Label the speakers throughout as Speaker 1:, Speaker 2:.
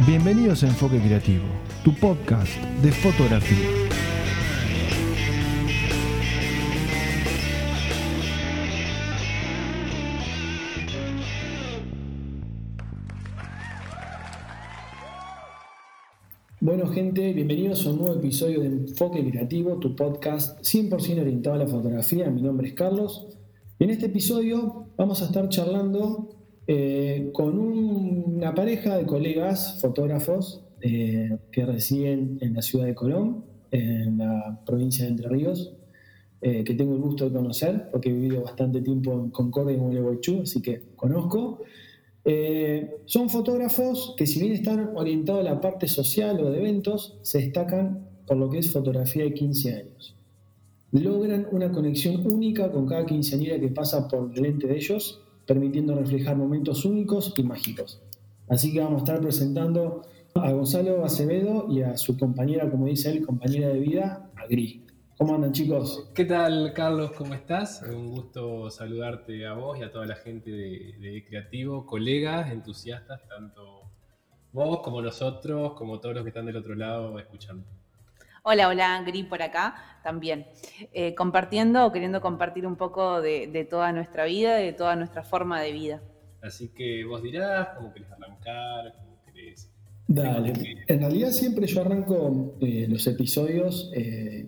Speaker 1: Bienvenidos a Enfoque Creativo, tu podcast de fotografía.
Speaker 2: Bueno gente, bienvenidos a un nuevo episodio de Enfoque Creativo, tu podcast 100% orientado a la fotografía. Mi nombre es Carlos en este episodio vamos a estar charlando eh, con una pareja de colegas fotógrafos eh, que residen en la ciudad de Colón, en la provincia de Entre Ríos, eh, que tengo el gusto de conocer porque he vivido bastante tiempo en Concordia y Gualeguaychú, así que conozco. son fotógrafos que si bien están orientados a la parte social o de eventos, se destacan por lo que es fotografía de 15 años. Logran una conexión única con cada quinceañera que pasa por delante de ellos permitiendo reflejar momentos únicos y mágicos. Así que vamos a estar presentando a Gonzalo Acevedo y a su compañera, como dice él, compañera de vida, a Gris. ¿Cómo andan chicos?
Speaker 3: ¿Qué tal Carlos? ¿Cómo estás? Un gusto saludarte a vos y a toda la gente de, Creativo, colegas, entusiastas, tanto vos como nosotros, como todos los que están del otro lado escuchando.
Speaker 4: Hola, hola, Gris por acá también. Eh, compartiendo o queriendo compartir un poco de, toda nuestra vida, de toda nuestra forma de vida.
Speaker 3: Así que vos dirás cómo querés arrancar, cómo querés.
Speaker 2: Dale. En realidad siempre yo arranco eh, los episodios eh,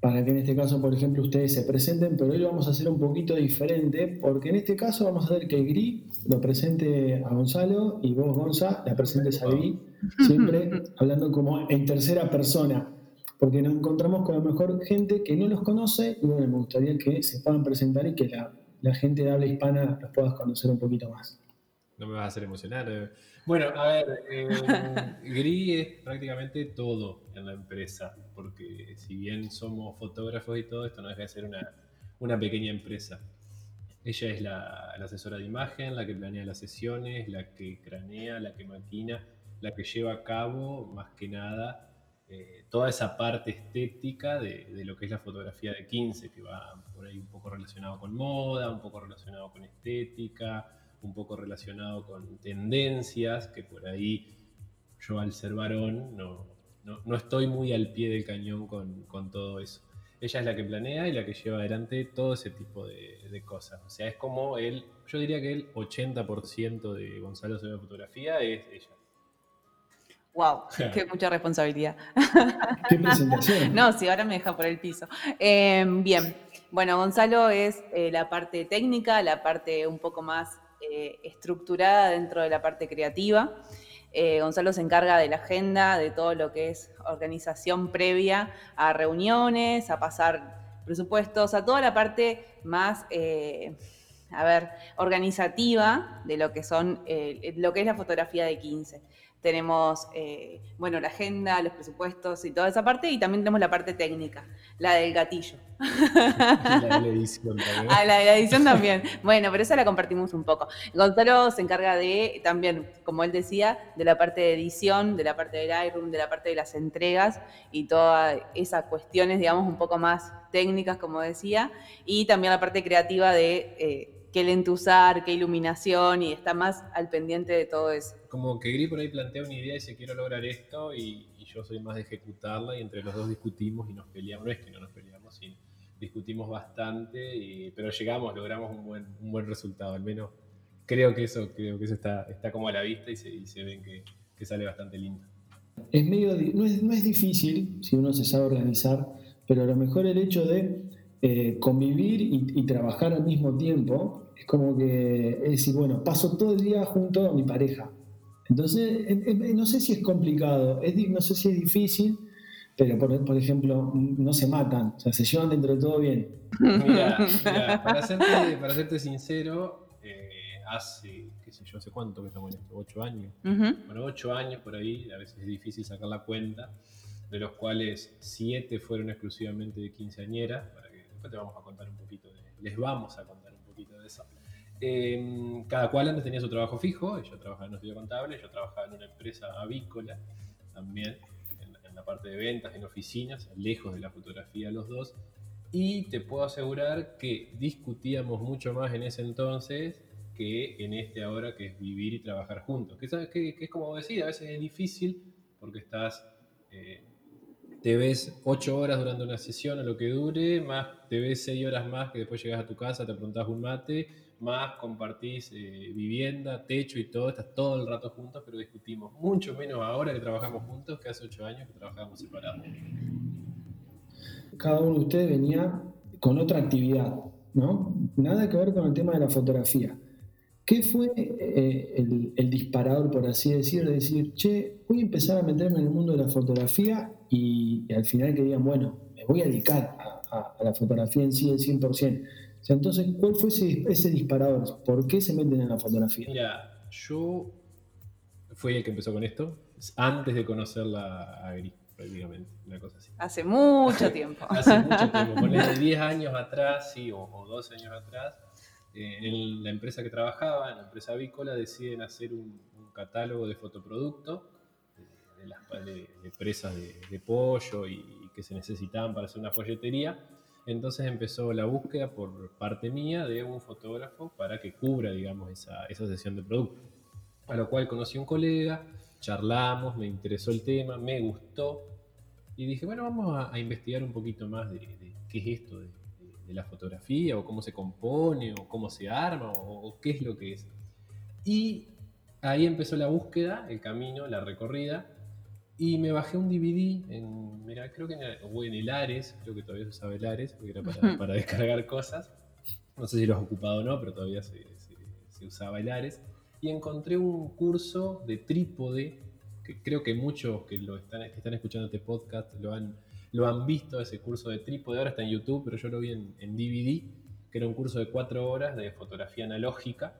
Speaker 2: para que en este caso, por ejemplo, ustedes se presenten, pero hoy lo vamos a hacer un poquito diferente, porque en este caso vamos a hacer que Gris lo presente a Gonzalo y vos, Gonza, la presentes a Gris, siempre hablando como en tercera persona porque nos encontramos con a lo mejor gente que no los conoce y bueno, me gustaría que se puedan presentar y que la, gente de habla hispana los puedas conocer un poquito más.
Speaker 3: No me vas a hacer emocionar. Eh. Bueno, a ver, eh, Gris es prácticamente todo en la empresa, porque si bien somos fotógrafos y todo, esto no deja de ser una, una pequeña empresa. Ella es la, la, asesora de imagen, la que planea las sesiones, la que cranea, la que maquina, la que lleva a cabo, más que nada, eh, toda esa parte estética de, lo que es la fotografía de 15, que va por ahí un poco relacionado con moda, un poco relacionado con estética, un poco relacionado con tendencias, que por ahí yo al ser varón no, no, estoy muy al pie del cañón con, con, todo eso. Ella es la que planea y la que lleva adelante todo ese tipo de, de cosas. O sea, es como el, yo diría que el 80% de Gonzalo sobre fotografía es ella.
Speaker 4: Wow, qué mucha responsabilidad.
Speaker 2: Qué presentación.
Speaker 4: no, sí, ahora me deja por el piso. Em, bien, bueno, Gonzalo es eh, la parte técnica, la parte un poco más eh, estructurada dentro de la parte creativa. Eh, Gonzalo se encarga de la agenda, de todo lo que es organización previa a reuniones, a pasar presupuestos, a toda la parte más a ver, organizativa de lo que son lo que es la fotografía de 15 tenemos, eh, bueno, la agenda, los presupuestos y toda esa parte, y también tenemos la parte técnica, la del gatillo.
Speaker 3: la de la edición también.
Speaker 4: Ah, la de la edición también. Bueno, pero esa la compartimos un poco. Gonzalo se encarga de, también, como él decía, de la parte de edición, de la parte del iRoom, de la parte de las entregas y todas esas cuestiones, digamos, un poco más técnicas, como decía, y también la parte creativa de... Eh, qué lente usar, qué iluminación y está más al pendiente de todo eso.
Speaker 3: Como que Gris por ahí plantea una idea y dice quiero lograr esto y, yo soy más de ejecutarla y entre los dos discutimos y nos peleamos, no es que no nos peleamos, sino discutimos bastante, pero llegamos, logramos un buen, un buen resultado, al menos creo que eso, creo que eso está, está como a la vista y se, y se ven que, que, sale bastante lindo.
Speaker 2: Es medio, no, es, no es difícil si uno se sabe organizar, pero a lo mejor el hecho de eh, convivir y, trabajar al mismo tiempo es como que es decir, bueno, paso todo el día junto a mi pareja. Entonces, no sé si es complicado, no sé si es difícil, pero por, ejemplo, no se matan, o sea, se llevan dentro de todo bien.
Speaker 3: Mira, para, serte, sincero, eh, hace, qué sé yo, hace cuánto que estamos en esto, ocho años. Bueno, ocho años por ahí, a veces es difícil sacar la cuenta, de los cuales siete fueron exclusivamente de quinceañera, para después te vamos a contar un poquito de, les vamos a contar un poquito de eso. Em, cada cual antes tenía su trabajo fijo, yo trabajaba en un estudio contable, yo trabajaba en una empresa avícola también, en, la parte de ventas, en oficinas, lejos de la fotografía los dos, y te puedo asegurar que discutíamos mucho más en ese entonces que en este ahora que es vivir y trabajar juntos. Que, sabes que, es como decir, a veces es difícil porque estás, eh, te ves ocho horas durante una sesión o lo que dure, más te ves seis horas más que después llegas a tu casa, te preguntas un mate, más compartís eh, vivienda, techo y todo, estás todo el rato juntos, pero discutimos mucho menos ahora que trabajamos juntos que hace ocho años que trabajábamos separados.
Speaker 2: Cada uno de ustedes venía con otra actividad, ¿no? Nada que ver con el tema de la fotografía. ¿Qué fue eh, el, disparador, por así decirlo? De decir, che, voy a empezar a meterme en el mundo de la fotografía y, al final que digan, bueno, me voy a dedicar a, la fotografía en sí, el 100%. O sea, entonces, ¿cuál fue ese, disparador? ¿Por qué se meten en la fotografía?
Speaker 3: Mira, yo fui el que empezó con esto, antes de conocerla a Gris, prácticamente, una cosa así.
Speaker 4: Hace mucho tiempo.
Speaker 3: Hace mucho tiempo, ponle 10 años atrás, sí, o, o 12 años atrás eh, en la empresa que trabajaba, en la empresa avícola, deciden hacer un, catálogo de fotoproductos de, las presas de, pollo y, que se necesitaban para hacer una folletería. Entonces empezó la búsqueda por parte mía de un fotógrafo para que cubra, digamos, esa, esa sesión de producto. A lo cual conocí a un colega, charlamos, me interesó el tema, me gustó y dije, bueno, vamos a, investigar un poquito más de, de qué es esto de, de la fotografía, o cómo se compone, o cómo se arma, o, qué es lo que es. Y ahí empezó la búsqueda, el camino, la recorrida, y me bajé un DVD en, mira, creo que en, en el Ares, creo que todavía se usaba el Ares, porque era para, descargar cosas. No sé si lo has ocupado o no, pero todavía se, usaba el Ares. Y encontré un curso de trípode, que creo que muchos que, lo están, que están escuchando este podcast lo han, lo han visto, ese curso de trípode, ahora está en YouTube, pero yo lo vi en, DVD, que era un curso de cuatro horas de fotografía analógica.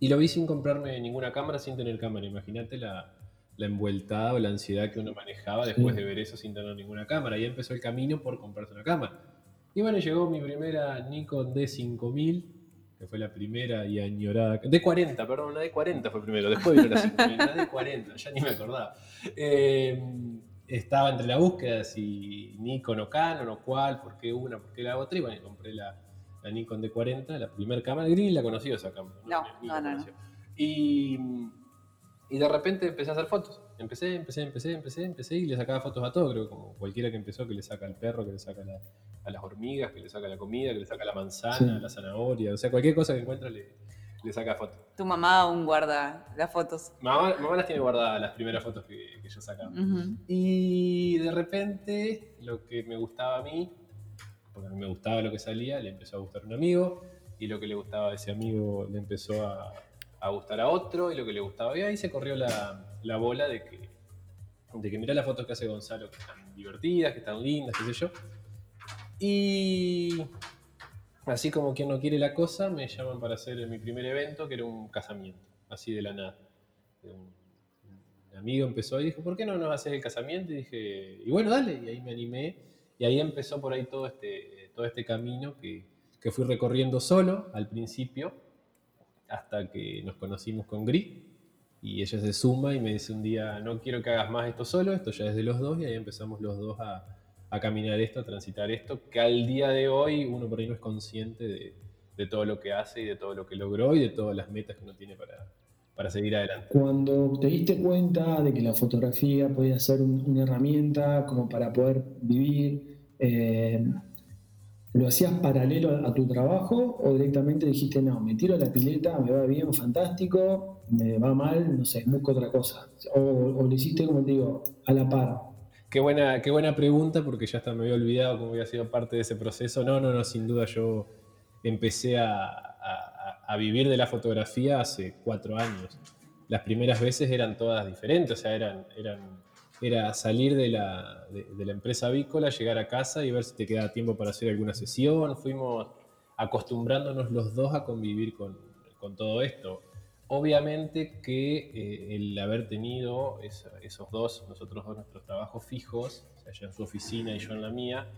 Speaker 3: Y lo vi sin comprarme ninguna cámara, sin tener cámara. Imagínate la, la envueltada o la ansiedad que uno manejaba después de ver eso sin tener ninguna cámara. Y empezó el camino por comprarse una cámara. Y bueno, llegó mi primera Nikon D5000, que fue la primera y añorada. D40, perdón, la D40 fue primero, después vino la 5000, la D40, ya ni me acordaba. Eh, estaba entre la búsqueda de si Nikon o Canon o cuál, por qué una, por qué la otra, y bueno, compré la, Nikon D40, la primera cámara. Green la conoció esa cámara.
Speaker 4: No, no, no,
Speaker 3: Y, y, de repente empecé a hacer fotos. Empecé, empecé, empecé, empecé, empecé y le sacaba fotos a todo, creo, como cualquiera que empezó, que le saca al perro, que le saca a las hormigas, que le saca la comida, que le saca la manzana, la zanahoria, o sea, cualquier cosa que encuentre le, le saca fotos.
Speaker 4: Tu mamá aún guarda las fotos.
Speaker 3: Mamá, mamá las tiene guardadas, las primeras fotos que, yo sacaba. Y de repente, lo que me gustaba a mí, porque a mí me gustaba lo que salía, le empezó a gustar a un amigo, y lo que le gustaba a ese amigo le empezó a, a gustar a otro, y lo que le gustaba, y ahí se corrió la, la bola de que, de que mirá las fotos que hace Gonzalo, que están divertidas, que están lindas, qué sé yo. Y así como quien no quiere la cosa, me llaman para hacer mi primer evento, que era un casamiento, así de la nada. Un, amigo empezó y dijo, ¿por qué no nos haces el casamiento? Y dije, y bueno, dale, y ahí me animé, y ahí empezó por ahí todo este, todo este camino que, que fui recorriendo solo al principio, hasta que nos conocimos con Gris, y ella se suma y me dice un día, no quiero que hagas más esto solo, esto ya es de los dos, y ahí empezamos los dos a caminar esto, a transitar esto, que al día de hoy uno por ahí no es consciente de, de, todo lo que hace y de todo lo que logró y de todas las metas que uno tiene para, para seguir adelante.
Speaker 2: Cuando te diste cuenta de que la fotografía podía ser una herramienta como para poder vivir, eh, ¿lo hacías paralelo a, tu trabajo o directamente dijiste, no, me tiro la pileta, me va bien, fantástico, me va mal, no sé, busco otra cosa? O, o lo hiciste, como te digo, a la par.
Speaker 3: Qué buena, qué buena pregunta, porque ya hasta me había olvidado cómo había sido parte de ese proceso. No, no, no, sin duda yo empecé a, vivir de la fotografía hace cuatro años. Las primeras veces eran todas diferentes, o sea, eran, era salir de la, de, la empresa avícola, llegar a casa y ver si te quedaba tiempo para hacer alguna sesión. Fuimos acostumbrándonos los dos a convivir con, con todo esto. Obviamente que eh, el haber tenido esos dos, nosotros dos, nuestros trabajos fijos, o sea, ella en su oficina y yo en la mía,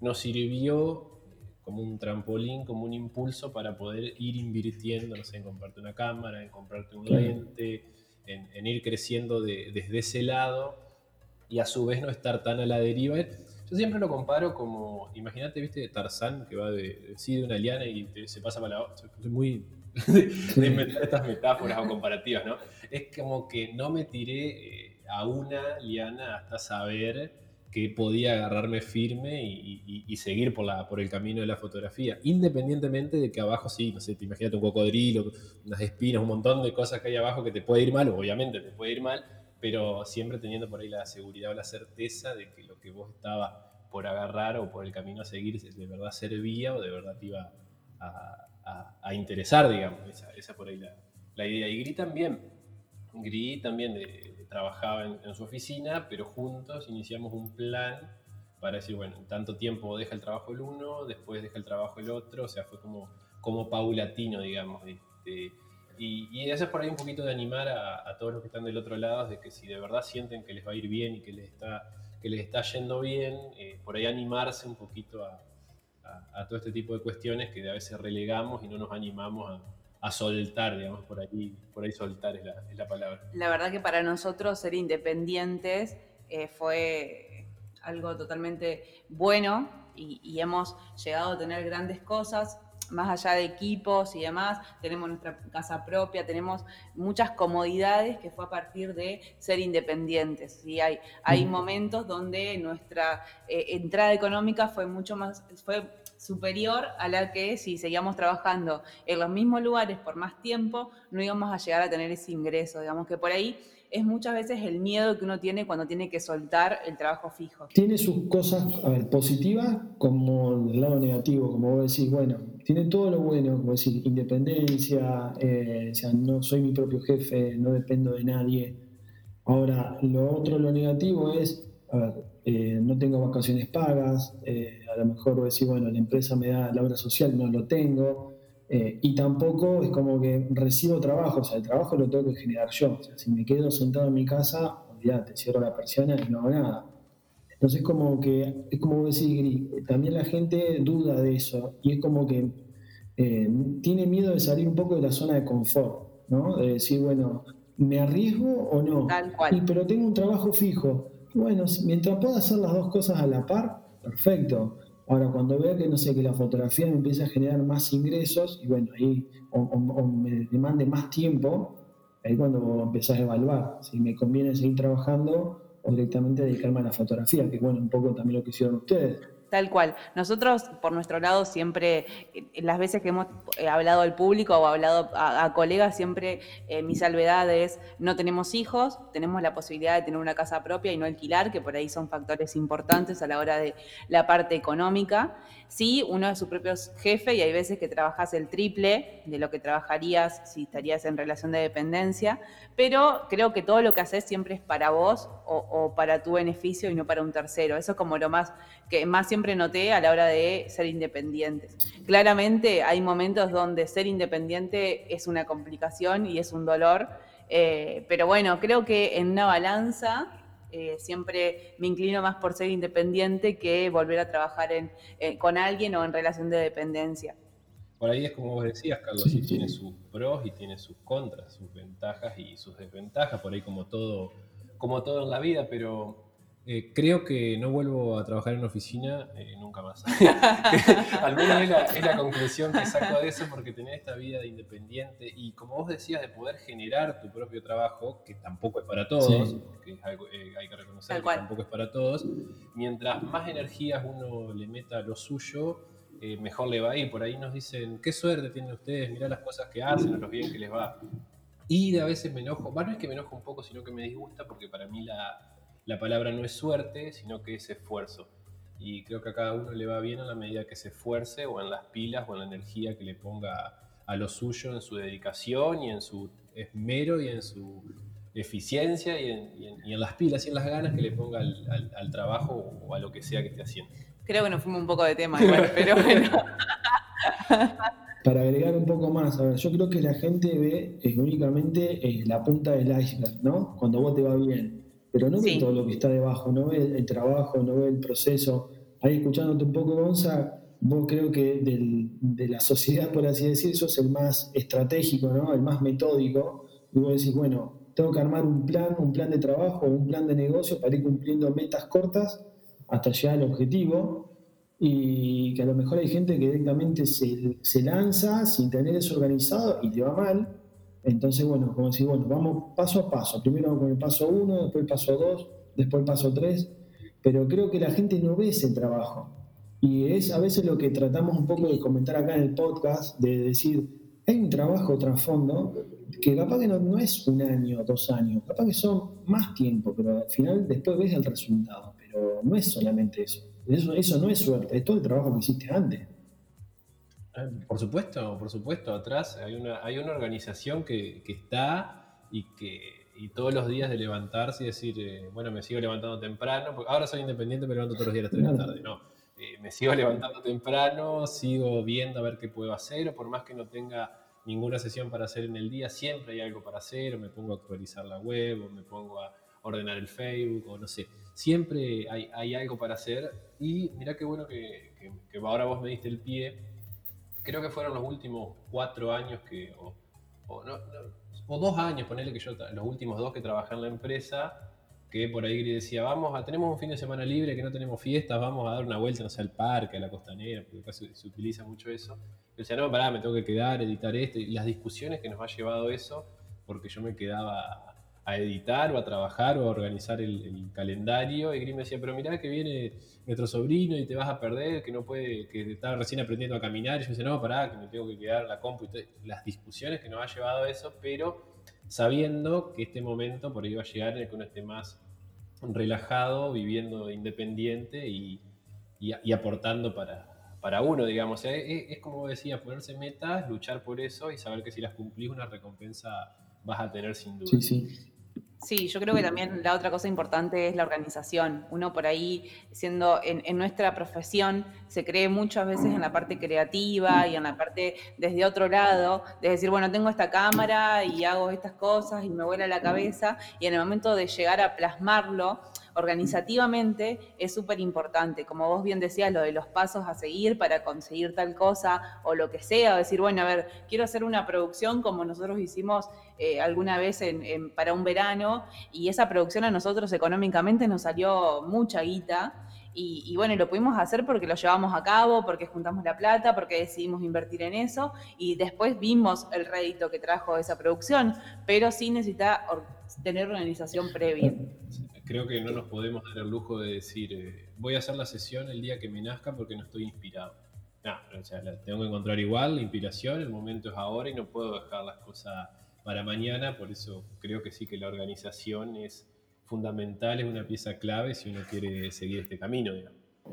Speaker 3: nos sirvió como un trampolín, como un impulso para poder ir invirtiendo, no sé, en comprarte una cámara, en comprarte un lente, en, ir creciendo desde ese lado y a su vez no estar tan a la deriva. Yo siempre lo comparo como, imagínate, viste, Tarzán que va de, sí, de una liana y se pasa para la otra. muy de, inventar estas metáforas o comparativas, ¿no? Es como que no me tiré eh, a una liana hasta saber que podía agarrarme firme y, seguir por, la, por el camino de la fotografía, independientemente de que abajo sí, no sé, te imagínate un cocodrilo, unas espinas, un montón de cosas que hay abajo que te puede ir mal, obviamente te puede ir mal, pero siempre teniendo por ahí la seguridad o la certeza de que lo que vos estabas por agarrar o por el camino a seguir de verdad servía o de verdad te iba a, interesar, digamos, esa, por ahí la, la idea. Y Gri también, Gri también de, trabajaba en, su oficina, pero juntos iniciamos un plan para decir, bueno, en tanto tiempo deja el trabajo el uno, después deja el trabajo el otro, o sea, fue como, como paulatino, digamos. Este, y, eso es por ahí un poquito de animar a, todos los que están del otro lado, de que si de verdad sienten que les va a ir bien y que les está, que les está yendo bien, eh, por ahí animarse un poquito a, todo este tipo de cuestiones que a veces relegamos y no nos animamos a, soltar, digamos, por ahí, por ahí soltar es la, palabra.
Speaker 4: La verdad que para nosotros ser independientes eh, fue algo totalmente bueno y, hemos llegado a tener grandes cosas, más allá de equipos y demás, tenemos nuestra casa propia, tenemos muchas comodidades que fue a partir de ser independientes. y Hay, hay momentos donde nuestra eh, entrada económica fue mucho más, fue superior a la que si seguíamos trabajando en los mismos lugares por más tiempo, no íbamos a llegar a tener ese ingreso. Digamos que por ahí es muchas veces el miedo que uno tiene cuando tiene que soltar el trabajo fijo.
Speaker 2: Tiene sus cosas positivas como el lado negativo, como vos decís, bueno, tiene todo lo bueno, como decir, independencia, eh, o sea, no soy mi propio jefe, no dependo de nadie. Ahora, lo otro, lo negativo es, a ver, eh, no tengo vacaciones pagas, eh, a lo mejor decir, bueno, la empresa me da la obra social, no lo tengo, eh, y tampoco es como que recibo trabajo, o sea, el trabajo lo tengo que generar yo, o sea, si me quedo sentado en mi casa, olvídate, cierro la persiana y no hago nada. Entonces como que, es como decir, también la gente duda de eso, y es como que tiene miedo de salir un poco de la zona de confort, ¿no? De decir, bueno, ¿me arriesgo o no?
Speaker 4: Tal cual.
Speaker 2: pero tengo un trabajo fijo bueno, mientras pueda hacer las dos cosas a la par, perfecto. Ahora, cuando vea que, no sé, que la fotografía me empieza a generar más ingresos, y bueno, ahí, o, me demande más tiempo, ahí cuando empezás a evaluar si me conviene seguir trabajando o directamente dedicarme a la fotografía, que bueno, un poco también lo que hicieron ustedes.
Speaker 4: Tal cual. Nosotros, por nuestro lado, siempre, las veces que hemos eh, hablado al público o hablado a, colegas, siempre eh, mi salvedad es, no tenemos hijos, tenemos la posibilidad de tener una casa propia y no alquilar, que por ahí son factores importantes a la hora de la parte económica. Sí, uno es su propio jefe y hay veces que trabajas el triple de lo que trabajarías si estarías en relación de dependencia, pero creo que todo lo que haces siempre es para vos o, para tu beneficio y no para un tercero. Eso es como lo más que más siempre noté a la hora de ser independientes. Claramente hay momentos donde ser independiente es una complicación y es un dolor, eh, pero bueno, creo que en una balanza eh, siempre me inclino más por ser independiente que volver a trabajar eh, con alguien o en relación de dependencia.
Speaker 3: Por ahí es como vos decías, Carlos, tiene sus pros y tiene sus contras, sus ventajas y sus desventajas, por ahí como todo, como todo en la vida, pero eh, creo que no vuelvo a trabajar en una oficina eh, nunca más. Al menos es la, conclusión que saco de eso porque tener esta vida de independiente y como vos decías, de poder generar tu propio trabajo, que tampoco es para todos, que eh, hay que reconocer que tampoco es para todos, mientras más energías uno le meta a lo suyo, mejor le va a ir. Por ahí nos dicen, qué suerte tienen ustedes, mirá las cosas que hacen, a los bien que les va. Y de a veces me enojo, bueno, no es que me enojo un poco, sino que me disgusta porque para mí la la palabra no es suerte, sino que es esfuerzo. Y creo que a cada uno le va bien a la medida que se esfuerce o en las pilas o en la energía que le ponga a lo suyo en su dedicación y en su esmero y en su eficiencia y en, las pilas y en las ganas que le ponga al, trabajo o a lo que sea que esté haciendo.
Speaker 4: Creo que nos fuimos un poco de tema pero bueno.
Speaker 2: Para agregar un poco más, a ver, yo creo que la gente ve eh, únicamente eh, la punta del iceberg, ¿no? Cuando vos te va bien pero no ve todo lo que está debajo, no ve el, trabajo, no ve el proceso. Ahí escuchándote un poco, Gonza, vos creo que de la sociedad, por así decir, sos el más estratégico, ¿no? el más metódico, y vos decís, bueno, tengo que armar un plan, un plan de trabajo, un plan de negocio para ir cumpliendo metas cortas hasta llegar al objetivo. y que a lo mejor hay gente que directamente se, se lanza sin tener eso organizado y le va mal. Entonces, bueno, como decir, bueno, vamos paso a paso. Primero con el paso 1, después el paso 2, después el paso 3. Pero creo que la gente no ve ese trabajo. Y es a veces lo que tratamos un poco de comentar acá en el podcast, de decir, hay un trabajo trasfondo que capaz que no, es un año, dos años, capaz que son más tiempo, pero al final después ves el resultado. Pero no es solamente eso. Eso, eso no es suerte, es todo el trabajo que hiciste antes.
Speaker 3: Ah, por supuesto, por supuesto. Atrás hay una, hay una organización que, está y que y todos los días de levantarse y decir, eh, bueno, me sigo levantando temprano, porque ahora soy independiente, me levanto todos los días a las 3 de la tarde. No, eh, me sigo levantando temprano, sigo viendo a ver qué puedo hacer, o por más que no tenga ninguna sesión para hacer en el día, siempre hay algo para hacer, o me pongo a actualizar la web, o me pongo a ordenar el Facebook, o no sé, siempre hay, hay algo para hacer. Y mira qué bueno que, que, ahora vos me diste el pie. Creo que fueron los últimos cuatro años que, o, o, no, o dos años, ponerle que yo, los últimos dos que trabajé en la empresa, que por ahí decía, vamos, a, tenemos un fin de semana libre, que no tenemos fiestas, vamos a dar una vuelta, no sé, al parque, a la costanera, porque casi se utiliza mucho eso. Yo decía, no, pará, me tengo que quedar, editar esto, y las discusiones que nos ha llevado eso, porque yo me quedaba a editar o a trabajar o a organizar el, calendario, y Grim me decía, pero mirá que viene nuestro sobrino y te vas a perder, que no puede, que está recién aprendiendo a caminar, y yo decía, no, pará, que me tengo que quedar la compu, y las discusiones que nos ha llevado a eso, pero sabiendo que este momento por ahí va a llegar en el que uno esté más relajado, viviendo independiente y, aportando para, para, uno, digamos. Es, como decía, ponerse metas, luchar por eso y saber que si las cumplís una recompensa vas a tener sin duda.
Speaker 2: Sí, sí.
Speaker 4: Sí, yo creo que también la otra cosa importante es la organización. Uno por ahí, siendo en, nuestra profesión, se cree muchas veces en la parte creativa y en la parte desde otro lado, de decir, bueno, tengo esta cámara y hago estas cosas y me vuela la cabeza, y en el momento de llegar a plasmarlo, organizativamente es súper importante. Como vos bien decías, lo de los pasos a seguir para conseguir tal cosa o lo que sea, decir, bueno, a ver, quiero hacer una producción como nosotros hicimos eh, alguna vez para un verano y esa producción a nosotros económicamente nos salió mucha guita. Y, y, bueno, lo pudimos hacer porque lo llevamos a cabo, porque juntamos la plata, porque decidimos invertir en eso y después vimos el rédito que trajo esa producción, pero sí necesita tener organización previa
Speaker 3: creo que no nos podemos dar el lujo de decir, eh, voy a hacer la sesión el día que me nazca porque no estoy inspirado. No, o sea, la tengo que encontrar igual, la inspiración, el momento es ahora y no puedo dejar las cosas para mañana, por eso creo que sí que la organización es fundamental, es una pieza clave si uno quiere seguir este camino.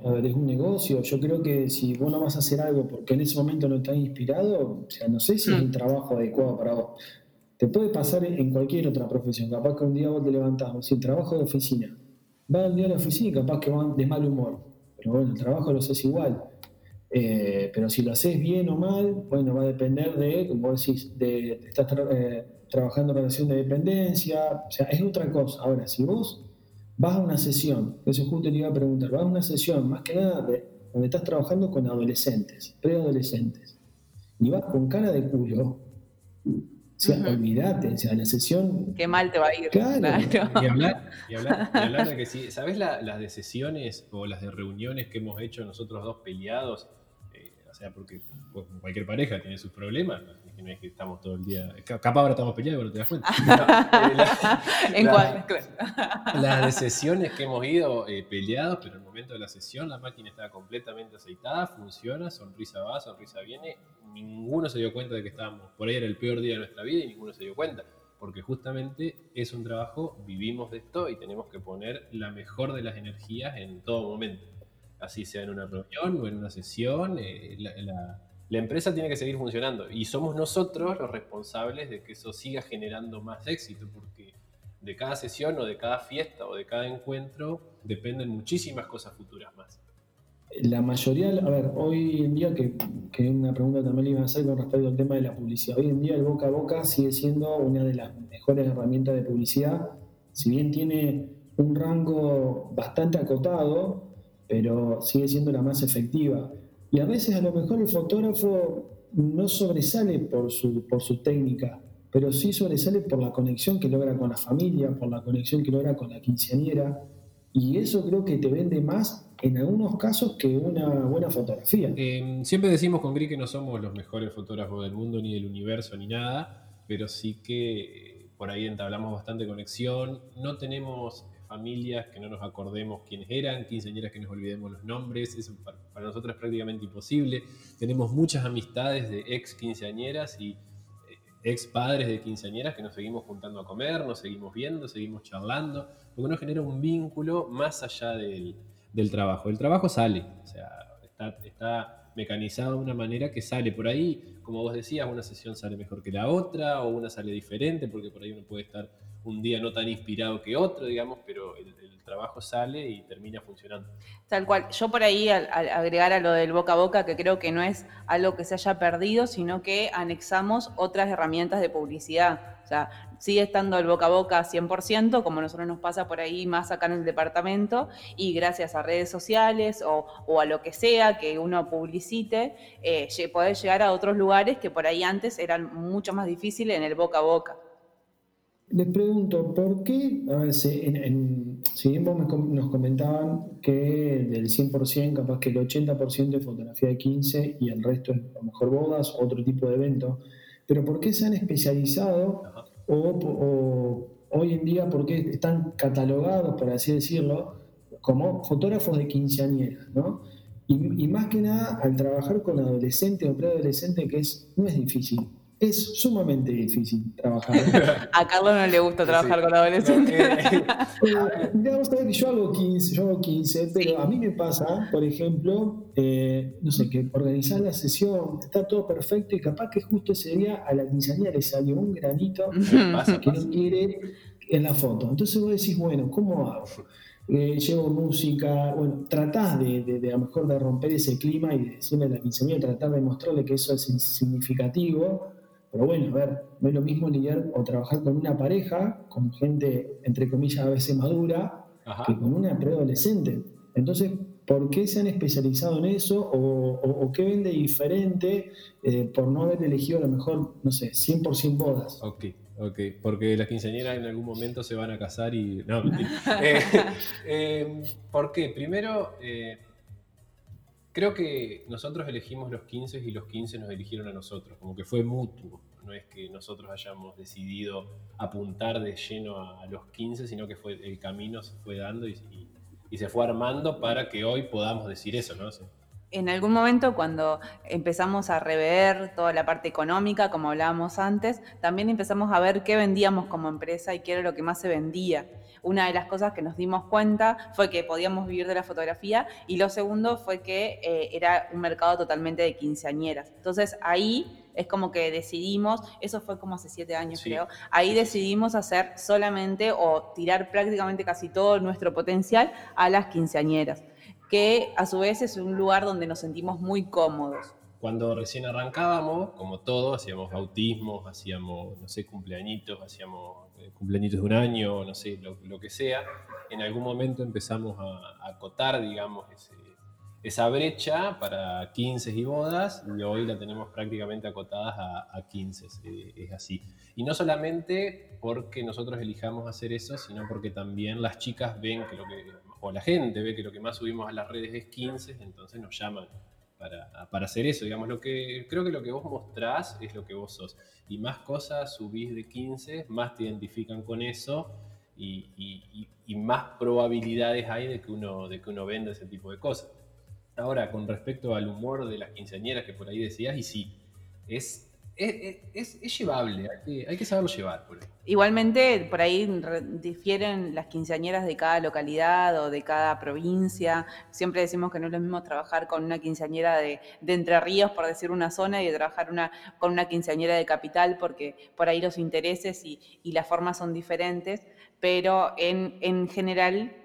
Speaker 2: A ver, es un negocio. Yo creo que si vos no vas a hacer algo porque en ese momento no estás inspirado, o sea, no sé si es un mm. trabajo adecuado para vos. Te puede pasar en cualquier otra profesión. Capaz que un día vos te levantás, o si el trabajo de oficina, va al día a la oficina y capaz que van de mal humor. Pero bueno, el trabajo lo haces igual. Eh, pero si lo haces bien o mal, bueno, va a depender de, como decís, de, estás eh, trabajando en relación de dependencia, o sea, es otra cosa. Ahora, si vos vas a una sesión, eso justo te iba a preguntar, vas a una sesión, más que nada, de, donde estás trabajando con adolescentes, preadolescentes, y vas con cara de culo, o sea, olvídate, o sea, la sesión.
Speaker 4: Qué mal te va a ir.
Speaker 3: Claro. Y, hablar, y, hablar, de que si, ¿sabes las de sesiones o las de reuniones que hemos hecho nosotros dos peleados? Eh, o sea, porque pues, cualquier pareja tiene sus problemas, no es que estamos todo el día. Capaz ahora estamos peleados, pero te das cuenta. en las de sesiones que hemos ido eh, peleados, pero en el momento de la sesión la máquina estaba completamente aceitada, funciona, sonrisa va, sonrisa viene, ninguno se dio cuenta de que estábamos, por ahí era el peor día de nuestra vida y ninguno se dio cuenta, porque justamente es un trabajo, vivimos de esto y tenemos que poner la mejor de las energías en todo momento, así sea en una reunión o en una sesión, eh, la, empresa tiene que seguir funcionando y somos nosotros los responsables de que eso siga generando más éxito, porque de cada sesión o de cada fiesta o de cada encuentro dependen muchísimas cosas futuras más.
Speaker 2: La mayoría, a ver, hoy en día, que, que una pregunta también le iba a hacer con respecto al tema de la publicidad, hoy en día el boca a boca sigue siendo una de las mejores herramientas de publicidad, si bien tiene un rango bastante acotado, pero sigue siendo la más efectiva. Y a veces a lo mejor el fotógrafo no sobresale por su, por su técnica, pero sí sobresale por la conexión que logra con la familia, por la conexión que logra con la quinceañera, y eso creo que te vende más en algunos casos que una buena fotografía.
Speaker 3: Em, siempre decimos con Gris que no somos los mejores fotógrafos del mundo, ni del universo, ni nada, pero sí que eh, por ahí entablamos bastante conexión. No tenemos familias que no nos acordemos quiénes eran, quinceañeras que nos olvidemos los nombres, eso para, nosotros es prácticamente imposible. Tenemos muchas amistades de ex quinceañeras y ex padres de quinceañeras que nos seguimos juntando a comer, nos seguimos viendo, seguimos charlando, porque uno genera un vínculo más allá del, trabajo. El trabajo sale, o sea, está, está, mecanizado de una manera que sale por ahí, como vos decías, una sesión sale mejor que la otra, o una sale diferente, porque por ahí uno puede estar un día no tan inspirado que otro, digamos, pero el, trabajo sale y termina funcionando.
Speaker 4: Tal cual. Yo por ahí, al, agregar a lo del boca a boca, que creo que no es algo que se haya perdido, sino que anexamos otras herramientas de publicidad. O sea, sigue estando el boca a boca 100%, como a nosotros nos pasa por ahí más acá en el departamento, y gracias a redes sociales o, a lo que sea que uno publicite, eh, poder llegar a otros lugares que por ahí antes eran mucho más difíciles en el boca a boca.
Speaker 2: Les pregunto, ¿por qué? A ver, si, en, bien nos comentaban que del 100%, capaz que el 80% es fotografía de 15 y el resto es a lo mejor bodas, otro tipo de evento, pero ¿por qué se han especializado o, hoy en día, por qué están catalogados, por así decirlo, como fotógrafos de quinceañeras, ¿no? Y, y más que nada, al trabajar con adolescentes o preadolescentes, que es, no es difícil es sumamente difícil trabajar.
Speaker 4: a Carlos no le gusta trabajar con adolescentes.
Speaker 2: Eh, eh, yo hago 15, yo hago 15, pero a mí me pasa, por ejemplo, eh, no sé, que organizar la sesión, está todo perfecto y capaz que justo ese día a la quinceañera le salió un granito que no quiere en la foto. Entonces vos decís, bueno, ¿cómo hago? llevo música, bueno, tratás de, de, a lo mejor de romper ese clima y decirle a la quinceañera, tratar de mostrarle que eso es significativo, pero bueno, a ver, no es lo mismo lidiar o trabajar con una pareja, con gente, entre comillas, a veces madura, que con una preadolescente. Entonces, ¿por qué se han especializado en eso? ¿O, qué vende diferente eh, por no haber elegido a lo mejor, no sé, 100% bodas?
Speaker 3: Ok, ok, porque las quinceañeras en algún momento se van a casar y... No, mentira. Eh, eh, ¿Por qué? Primero... Creo que nosotros elegimos los 15 y los 15 nos eligieron a nosotros, como que fue mutuo. No es que nosotros hayamos decidido apuntar de lleno a, los 15, sino que fue el camino se fue dando y, se fue armando para que hoy podamos decir eso, ¿no?
Speaker 4: En algún momento cuando empezamos a rever toda la parte económica, como hablábamos antes, también empezamos a ver qué vendíamos como empresa y qué era lo que más se vendía una de las cosas que nos dimos cuenta fue que podíamos vivir de la fotografía y lo segundo fue que eh, era un mercado totalmente de quinceañeras. Entonces ahí es como que decidimos, eso fue como hace siete años creo, ahí decidimos hacer solamente o tirar prácticamente casi todo nuestro potencial a las quinceañeras, que a su vez es un lugar donde nos sentimos muy cómodos.
Speaker 3: Cuando recién arrancábamos, como todo, hacíamos bautismos, hacíamos, no sé, cumpleañitos, hacíamos eh, cumpleañitos de un año, no sé, lo, que sea. En algún momento empezamos a, acotar, digamos, esa brecha para 15 y bodas y hoy la tenemos prácticamente acotadas a, a 15, eh, es así. Y no solamente porque nosotros elijamos hacer eso, sino porque también las chicas ven que lo que, o la gente ve que lo que más subimos a las redes es 15, entonces nos llaman para, hacer eso. Digamos, lo que, creo que lo que vos mostrás es lo que vos sos. Y más cosas subís de 15, más te identifican con eso y, más probabilidades hay de que, uno, de que uno venda ese tipo de cosas. Ahora, con respecto al humor de las quinceañeras que por ahí decías, y sí, es es, llevable, hay que, saberlo llevar.
Speaker 4: Igualmente, por ahí difieren las quinceañeras de cada localidad o de cada provincia. Siempre decimos que no es lo mismo trabajar con una quinceañera de, Entre Ríos, por decir una zona, y de trabajar una, con una quinceañera de capital, porque por ahí los intereses y, las formas son diferentes. Pero en, general,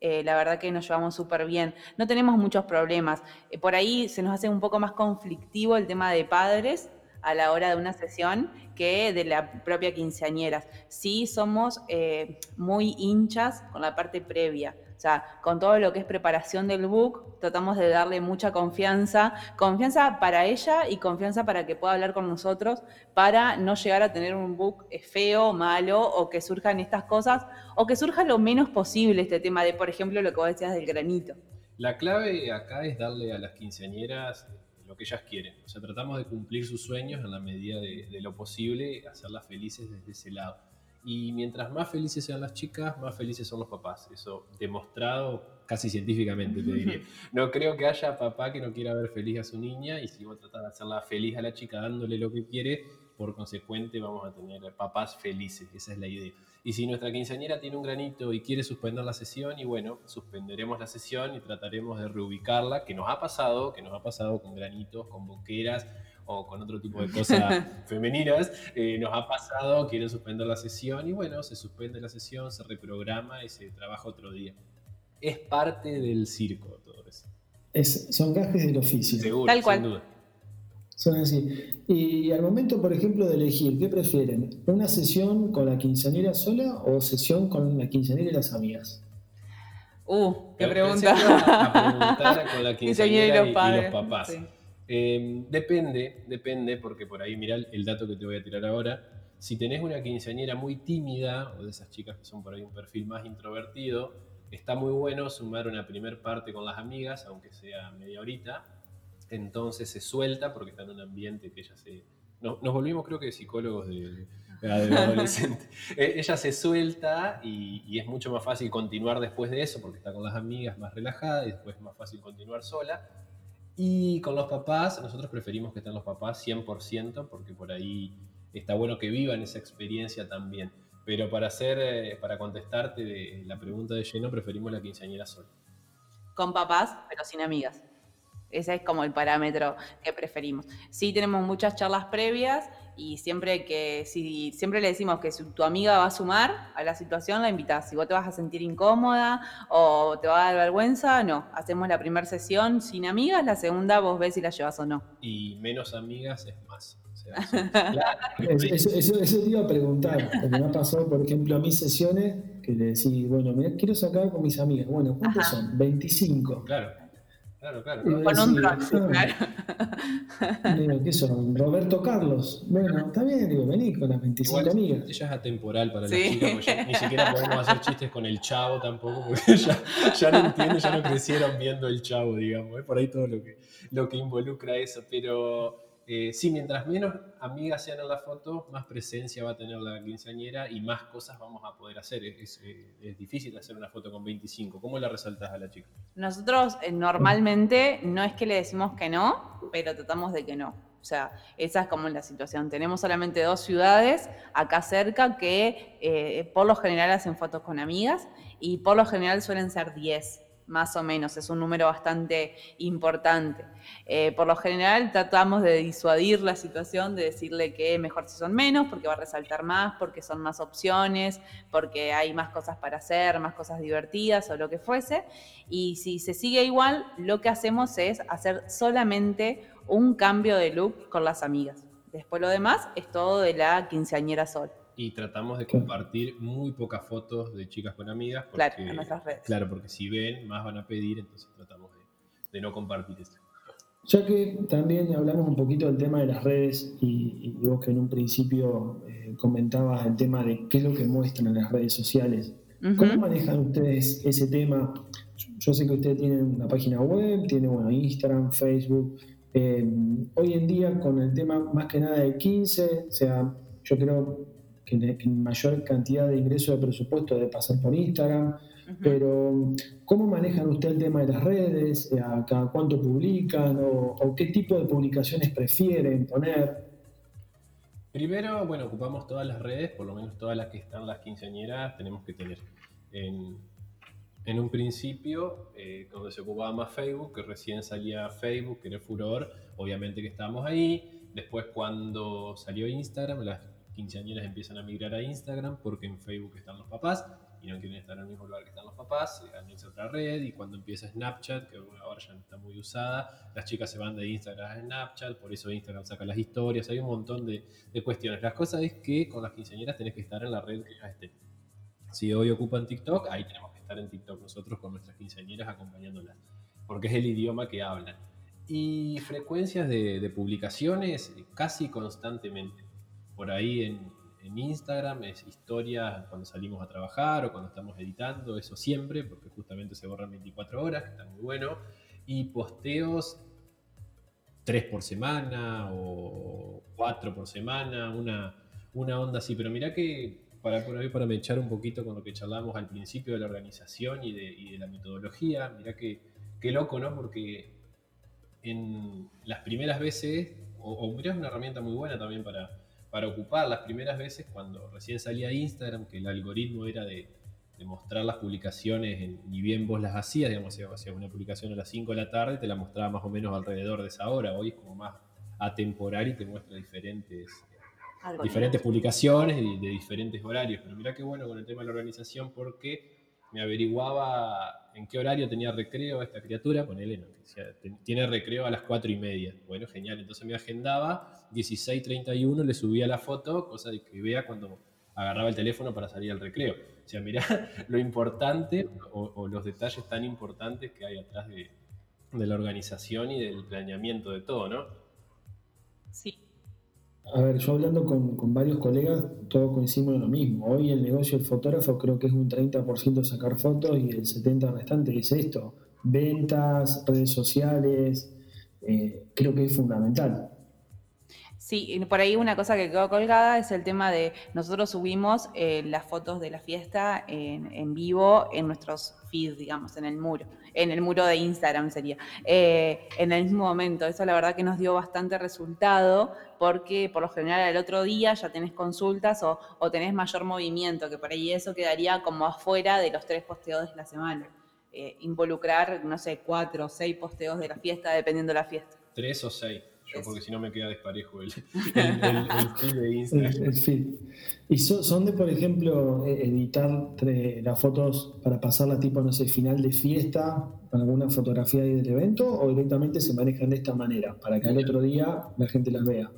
Speaker 4: eh, la verdad que nos llevamos súper bien. No tenemos muchos problemas. Eh, por ahí se nos hace un poco más conflictivo el tema de padres a la hora de una sesión que de la propia quinceañera. Sí somos eh, muy hinchas con la parte previa. O sea, con todo lo que es preparación del book, tratamos de darle mucha confianza, confianza para ella y confianza para que pueda hablar con nosotros, para no llegar a tener un book feo, malo, o que surjan estas cosas, o que surja lo menos posible este tema de, por ejemplo, lo que vos decías del granito.
Speaker 3: La clave acá es darle a las quinceañeras lo que ellas quieren. O sea, tratamos de cumplir sus sueños en la medida de, de lo posible, hacerlas felices desde ese lado. Y mientras más felices sean las chicas, más felices son los papás. Eso demostrado casi científicamente, te diría. No creo que haya papá que no quiera ver feliz a su niña y si vos tratás de hacerla feliz a la chica dándole lo que quiere, por consecuente vamos a tener papás felices. Esa es la idea. Y si nuestra quinceañera tiene un granito y quiere suspender la sesión, y bueno, suspenderemos la sesión y trataremos de reubicarla, que nos ha pasado, que nos ha pasado con granitos, con boqueras, o con otro tipo de cosas femeninas, eh, nos ha pasado, quieren suspender la sesión y bueno, se suspende la sesión, se reprograma y se trabaja otro día. Es parte del circo todo eso.
Speaker 2: Es, son gajes del oficio.
Speaker 3: Seguro,
Speaker 4: Tal cual.
Speaker 3: sin duda.
Speaker 2: Son así. Y al momento, por ejemplo, de elegir, ¿qué prefieren? ¿Una sesión con la quinceañera sola o sesión con la quinceañera y las amigas?
Speaker 4: Uh, qué pregunta.
Speaker 3: a preguntar con la Quinceañera
Speaker 4: y
Speaker 3: y,
Speaker 4: los
Speaker 3: y
Speaker 4: padres,
Speaker 3: los papás.
Speaker 4: sí.
Speaker 3: Eh, depende, depende, porque por ahí, mirá el- el dato que te voy a tirar ahora. Si tenés una quinceañera muy tímida, o de esas chicas que son por ahí un perfil más introvertido, está muy bueno sumar una primer parte con las amigas, aunque sea media horita. Entonces se suelta porque está en un ambiente que ella se... no- nos volvimos creo que psicólogos de, de adolescente. Eh, ella se suelta y, y es mucho más fácil continuar después de eso porque está con las amigas más relajada y después es más fácil continuar sola. Y con los papás, nosotros preferimos que estén los papás 100% porque por ahí está bueno que vivan esa experiencia también. Pero para hacer, eh, para contestarte de la pregunta de lleno, preferimos la quinceañera sola.
Speaker 4: Con papás, pero sin amigas. Ese es como el parámetro que preferimos. Sí tenemos muchas charlas previas y siempre que, si siempre le decimos que si tu amiga va a sumar a la situación, la invitas. Si vos te vas a sentir incómoda o te va a dar vergüenza, no. Hacemos la primera sesión sin amigas, la segunda vos ves si la llevas o no.
Speaker 3: Y menos amigas es más. O sea, son- claro,
Speaker 2: Eso, eso- eso te iba a preguntar, porque me ha pasado, por ejemplo, a mis sesiones, que le decís, bueno, mira, quiero sacar con mis amigas. Bueno, ¿cuántos
Speaker 4: Ajá.
Speaker 2: son? 25.
Speaker 3: claro, claro, claro.
Speaker 4: Con un dron, claro.
Speaker 2: digo, ¿qué son? Roberto Carlos. Bueno, está bien, digo, vení con las 25
Speaker 3: Igual,
Speaker 2: amigas.
Speaker 3: ella es atemporal para
Speaker 4: Sí.
Speaker 3: las chicas, ya ni siquiera podemos hacer chistes con el chavo tampoco, porque ya, ya no entienden, ya no crecieron viendo el chavo, digamos, es por ahí todo lo que, lo que involucra eso, pero eh, sí, mientras menos amigas sean en la foto, más presencia va a tener la quinceañera y más cosas vamos a poder hacer. Es, eh, difícil hacer una foto con 25, ¿cómo la resaltas a la chica?
Speaker 4: Nosotros eh, normalmente no es que le decimos que no, pero tratamos de que no. O sea, esa es como la situación. Tenemos solamente dos ciudades acá cerca que por lo general hacen fotos con amigas y por lo general suelen ser 10, más o menos. Es un número bastante importante. Eh, por lo general tratamos de disuadir la situación, de decirle que mejor si son menos, porque va a resaltar más, porque son más opciones, porque hay más cosas para hacer, más cosas divertidas o lo que fuese. Y si se sigue igual, lo que hacemos es hacer solamente un cambio de look con las amigas. Después lo demás es todo de la quinceañera sol.
Speaker 3: Y tratamos de compartir muy pocas fotos de chicas con amigas, porque,
Speaker 4: Claro, en nuestras redes.
Speaker 3: claro, porque si ven, más van a pedir, entonces tratamos de, de no compartir esto.
Speaker 2: Ya que también hablamos un poquito del tema de las redes y, y vos que en un principio eh, comentabas el tema de qué es lo que muestran en las redes sociales, ¿cómo manejan ustedes ese tema? Yo sé que ustedes tienen una página web, tienen bueno, Instagram, Facebook. Eh, hoy en día con el tema más que nada de 15, o sea, yo creo que que mayor cantidad de ingresos de presupuesto debe pasar por Instagram. Pero, ¿cómo manejan ustedes el tema de las redes? Eh, ¿A cada cuánto publican? ¿O, o qué tipo de publicaciones prefieren poner?
Speaker 3: Primero, bueno, ocupamos todas las redes, por lo menos todas las que están las quinceañeras, tenemos que tener. En, en un principio, eh, donde se ocupaba más Facebook, que recién salía Facebook, que era furor, obviamente que estábamos ahí. Después, cuando salió Instagram, las quinceañeras empiezan a migrar a Instagram porque en Facebook están los papás y no quieren estar en el mismo lugar que están los papás, se anexan otra red y cuando empieza Snapchat, que ahora ya no está muy usada, las chicas se van de Instagram a Snapchat, por eso Instagram saca las historias, hay un montón de, cuestiones. La cosa es que con las quinceañeras tenés que estar en la red que ellas estén. Si hoy ocupan TikTok, ahí tenemos que estar en TikTok nosotros con nuestras quinceañeras acompañándolas, porque es el idioma que hablan. Y frecuencias de, publicaciones casi constantemente. Por ahí en, en Instagram es historia cuando salimos a trabajar o cuando estamos editando, eso siempre, porque justamente se borran 24 horas, que está muy bueno. Y posteos tres por semana o cuatro por semana, una, una onda así. Pero mira que para, por ahí, para me echar un poquito con lo que charlamos al principio de la organización y de, la metodología, mira que, qué loco, ¿no? Porque en las primeras veces, o, o es una herramienta muy buena también para, para ocupar las primeras veces, cuando recién salía Instagram, que el algoritmo era de, mostrar las publicaciones, ni bien vos las hacías, digamos, si hacías una publicación a las 5 de la tarde, te la mostraba más o menos alrededor de esa hora. Hoy es como más atemporal y te muestra diferentes, diferentes publicaciones y de diferentes horarios. Pero mira qué bueno con el tema de la organización porque me averiguaba en qué horario tenía recreo esta criatura, ponele, no, tiene recreo a las 4 y media. Bueno, genial, entonces me agendaba 16.31, le subía la foto, cosa de que vea cuando agarraba el teléfono para salir al recreo. O sea, mirá lo importante o, los detalles tan importantes que hay atrás de, la organización y del planeamiento de todo, ¿no?
Speaker 4: Sí.
Speaker 2: A ver, yo hablando con, varios colegas, todos coincidimos en lo mismo. Hoy el negocio del fotógrafo creo que es un 30% sacar fotos y el 70% restante es esto. Ventas, redes sociales, eh, creo que es fundamental.
Speaker 4: Sí, por ahí una cosa que quedó colgada es el tema de nosotros subimos eh, las fotos de la fiesta en, vivo en nuestros feeds, digamos, en el muro, en el muro de Instagram sería, eh, en el mismo momento. Eso la verdad que nos dio bastante resultado porque por lo general al otro día ya tenés consultas o, tenés mayor movimiento, que por ahí eso quedaría como afuera de los tres posteos de la semana. Eh, involucrar, no sé, cuatro o seis posteos de la fiesta, dependiendo de la fiesta.
Speaker 3: Tres o seis porque si no me queda desparejo el, feed de Instagram.
Speaker 2: ¿Y son, de, por ejemplo, e, editar las fotos para pasarla tipo, no sé, final de fiesta, para alguna fotografía del evento, o directamente se manejan de esta manera, para que al otro día la gente las vea?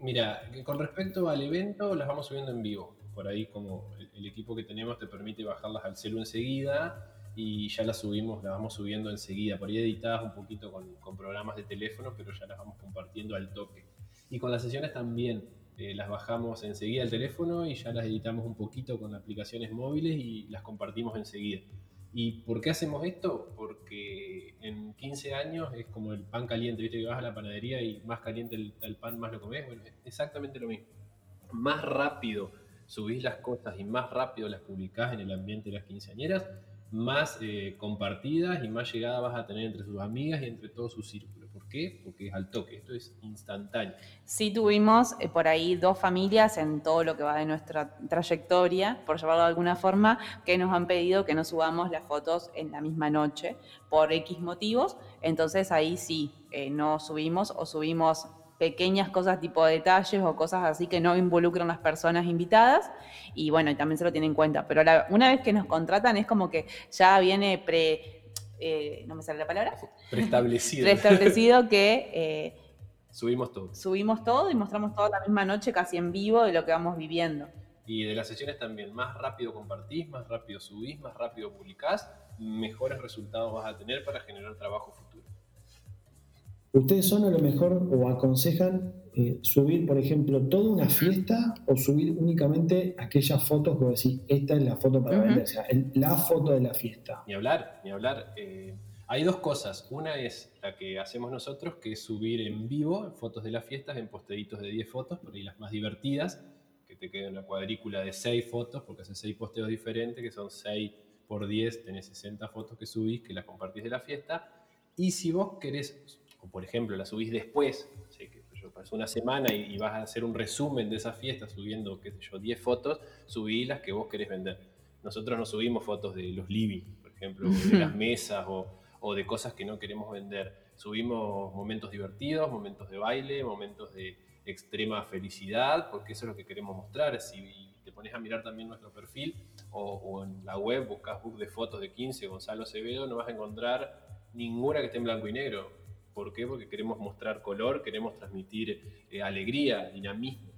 Speaker 3: Mira, con respecto al evento, las vamos subiendo en vivo. Por ahí, como el, el equipo que tenemos te permite bajarlas al celu enseguida y ya las subimos, las vamos subiendo enseguida, por ahí editadas un poquito con, con, programas de teléfono, pero ya las vamos compartiendo al toque. Y con las sesiones también, eh, las bajamos enseguida al teléfono y ya las editamos un poquito con aplicaciones móviles y las compartimos enseguida. ¿Y por qué hacemos esto? Porque en 15 años es como el pan caliente, viste que vas a la panadería y más caliente el, el pan más lo comes. Bueno, es exactamente lo mismo. Más rápido subís las cosas y más rápido las publicás en el ambiente de las quinceañeras, más eh, compartidas y más llegada vas a tener entre sus amigas y entre todo su círculo. ¿Por qué? Porque es al toque, esto es instantáneo.
Speaker 4: Sí tuvimos eh, por ahí dos familias en todo lo que va de nuestra trayectoria, por llamarlo de alguna forma, que nos han pedido que no subamos las fotos en la misma noche por X motivos. Entonces ahí sí, eh, no subimos o subimos pequeñas cosas tipo detalles o cosas así que no involucran las personas invitadas y bueno, y también se lo tienen en cuenta. Pero una vez que nos contratan es como que ya viene pre... Eh, ¿No me sale la palabra?
Speaker 3: Preestablecido.
Speaker 4: Preestablecido que... Eh,
Speaker 3: subimos todo.
Speaker 4: Subimos todo y mostramos toda la misma noche casi en vivo de lo que vamos viviendo.
Speaker 3: Y de las sesiones también, más rápido compartís, más rápido subís, más rápido publicás, mejores resultados vas a tener para generar trabajo futuro.
Speaker 2: ¿Ustedes son a lo mejor o aconsejan eh, subir, por ejemplo, toda una fiesta o subir únicamente aquellas fotos que decís, esta es la foto para vender, o sea, la foto de la fiesta?
Speaker 3: Ni hablar, ni hablar. Eh, hay dos cosas. Una es la que hacemos nosotros, que es subir en vivo fotos de las fiestas en posteitos de 10 fotos, por ahí las más divertidas, que te queda una cuadrícula de 6 fotos, porque haces 6 posteos diferentes, que son 6 por 10, tenés 60 fotos que subís, que las compartís de la fiesta. Y si vos querés o por ejemplo la subís después, que yo pasó una semana y, vas a hacer un resumen de esa fiesta subiendo, qué sé yo, 10 fotos, subí las que vos querés vender. Nosotros no subimos fotos de los living, por ejemplo, de las mesas o, de cosas que no queremos vender. Subimos momentos divertidos, momentos de baile, momentos de extrema felicidad, porque eso es lo que queremos mostrar. Si te pones a mirar también nuestro perfil o, en la web, buscas book de fotos de 15, Gonzalo Acevedo, no vas a encontrar ninguna que esté en blanco y negro ¿Por qué? Porque queremos mostrar color, queremos transmitir eh, alegría, dinamismo.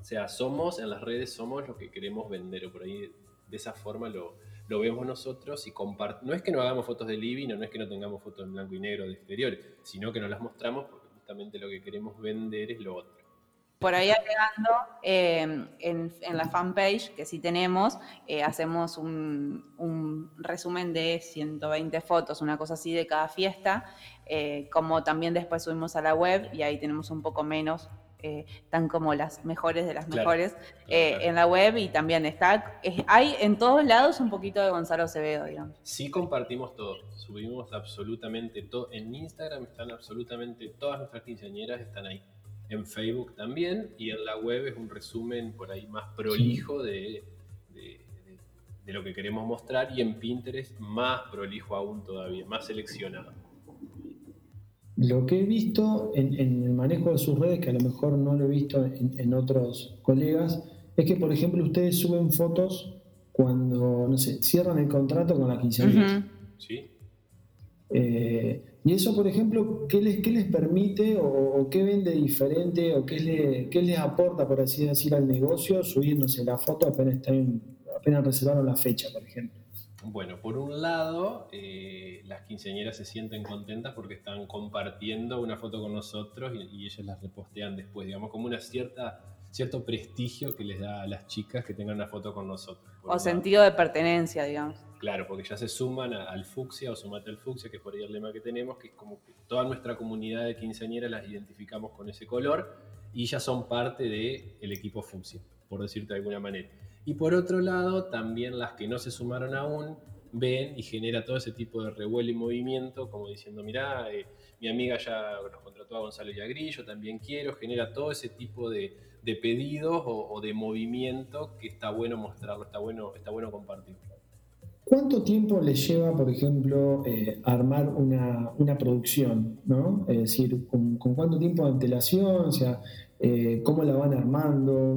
Speaker 3: O sea, somos en las redes, somos lo que queremos vender. O por ahí de esa forma lo, vemos nosotros y No es que no hagamos fotos de living no es que no tengamos fotos en blanco y negro de exteriores, sino que nos las mostramos porque justamente lo que queremos vender es lo otro.
Speaker 4: Por ahí agregando, em, en, la fanpage que sí tenemos, eh, hacemos un, resumen de 120 fotos, una cosa así de cada fiesta, eh, como también después subimos a la web y ahí tenemos un poco menos eh, tan como las mejores de las mejores en la web y también está, hay en todos lados un poquito de Gonzalo Acevedo, digamos.
Speaker 3: Sí compartimos todo, subimos absolutamente todo, en Instagram están absolutamente todas nuestras quinceañeras, están ahí, en Facebook también y en la web es un resumen por ahí más prolijo de, de lo que queremos mostrar y en Pinterest más prolijo aún todavía, más seleccionado.
Speaker 2: Lo que he visto en, el manejo de sus redes, que a lo mejor no lo he visto en, otros colegas, es que, por ejemplo, ustedes suben fotos cuando, no sé, cierran el contrato con la quinceañera.
Speaker 3: Sí.
Speaker 2: Eh, y eso, por ejemplo, ¿qué les, qué les permite o, qué vende diferente o qué, le, qué les aporta, por así decir, al negocio subiéndose la foto apenas, apenas reservaron la fecha, por ejemplo?
Speaker 3: Bueno, por un lado, eh, las quinceañeras se sienten contentas porque están compartiendo una foto con nosotros y, ellas las repostean después, digamos, como una cierta cierto prestigio que les da a las chicas que tengan una foto con nosotros.
Speaker 4: O sentido de pertenencia, digamos.
Speaker 3: Claro, porque ya se suman al fucsia o sumate al fucsia, que es por ahí el lema que tenemos, que es como que toda nuestra comunidad de quinceañeras las identificamos con ese color y ya son parte del equipo fucsia, por decirte de alguna manera. Y por otro lado, también las que no se sumaron aún ven y genera todo ese tipo de revuelo y movimiento, como diciendo, mirá, eh, mi amiga ya nos contrató a Gonzalo y a Grillo, también quiero, genera todo ese tipo de, pedidos o, de movimiento que está bueno mostrarlo, está bueno, está bueno compartirlo.
Speaker 2: ¿Cuánto tiempo le lleva, por ejemplo, eh, armar una, producción? ¿no? Es decir, ¿con, cuánto tiempo de antelación? O sea, eh, ¿cómo la van armando?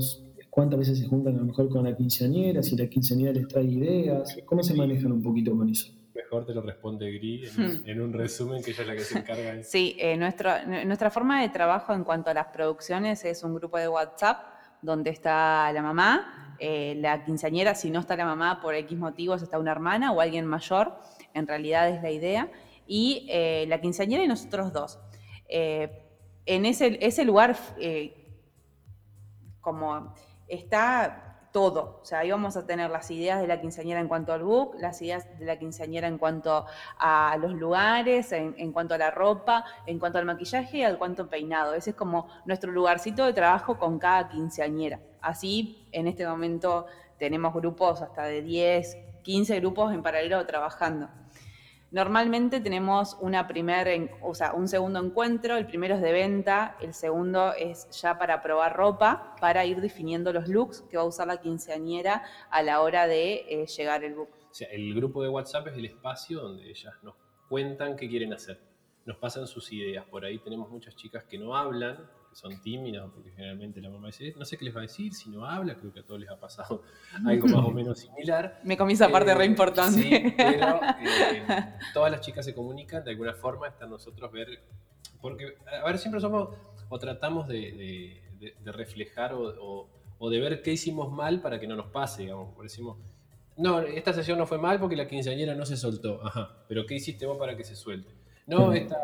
Speaker 2: cuántas veces se juntan a lo mejor con la quinceañera, si la quinceañera les trae ideas, ¿cómo se manejan un poquito con eso?
Speaker 3: Mejor te lo responde Gri en, un hmm. resumen que ella es la que se encarga de
Speaker 4: Sí, eh, nuestra forma de trabajo en cuanto a las producciones es un grupo de WhatsApp donde está la mamá, eh, la quinceañera, si no está la mamá por X motivos, está una hermana o alguien mayor, en realidad es la idea, y eh, la quinceañera y nosotros dos. en ese, lugar, como está todo. O sea, ahí vamos a tener las ideas de la quinceañera en cuanto al book, las ideas de la quinceañera en cuanto a los lugares, en, cuanto a la ropa, en cuanto al maquillaje y al cuanto peinado. Ese es como nuestro lugarcito de trabajo con cada quinceañera. Así, en este momento tenemos grupos hasta de 10, 15 grupos en paralelo trabajando. Normalmente tenemos una primer, o sea, un segundo encuentro, el primero es de venta, el segundo es ya para probar ropa, para ir definiendo los looks que va a usar la quinceañera a la hora de eh, llegar el book.
Speaker 3: O sea, el grupo de WhatsApp es el espacio donde ellas nos cuentan qué quieren hacer, nos pasan sus ideas. Por ahí tenemos muchas chicas que no hablan, son tímidas, porque generalmente la mamá dice, no sé qué les va a decir, si no habla, creo que a todos les ha pasado algo más o menos similar.
Speaker 4: Me comí esa parte re eh, importante.
Speaker 3: Sí, pero eh, todas las chicas se comunican, de alguna forma está nosotros ver, porque, a ver, siempre somos, o tratamos de, reflejar o, de ver qué hicimos mal para que no nos pase, digamos, por decimos, no, esta sesión no fue mal porque la quinceañera no se soltó, ajá, pero ¿qué hiciste vos para que se suelte? No, esta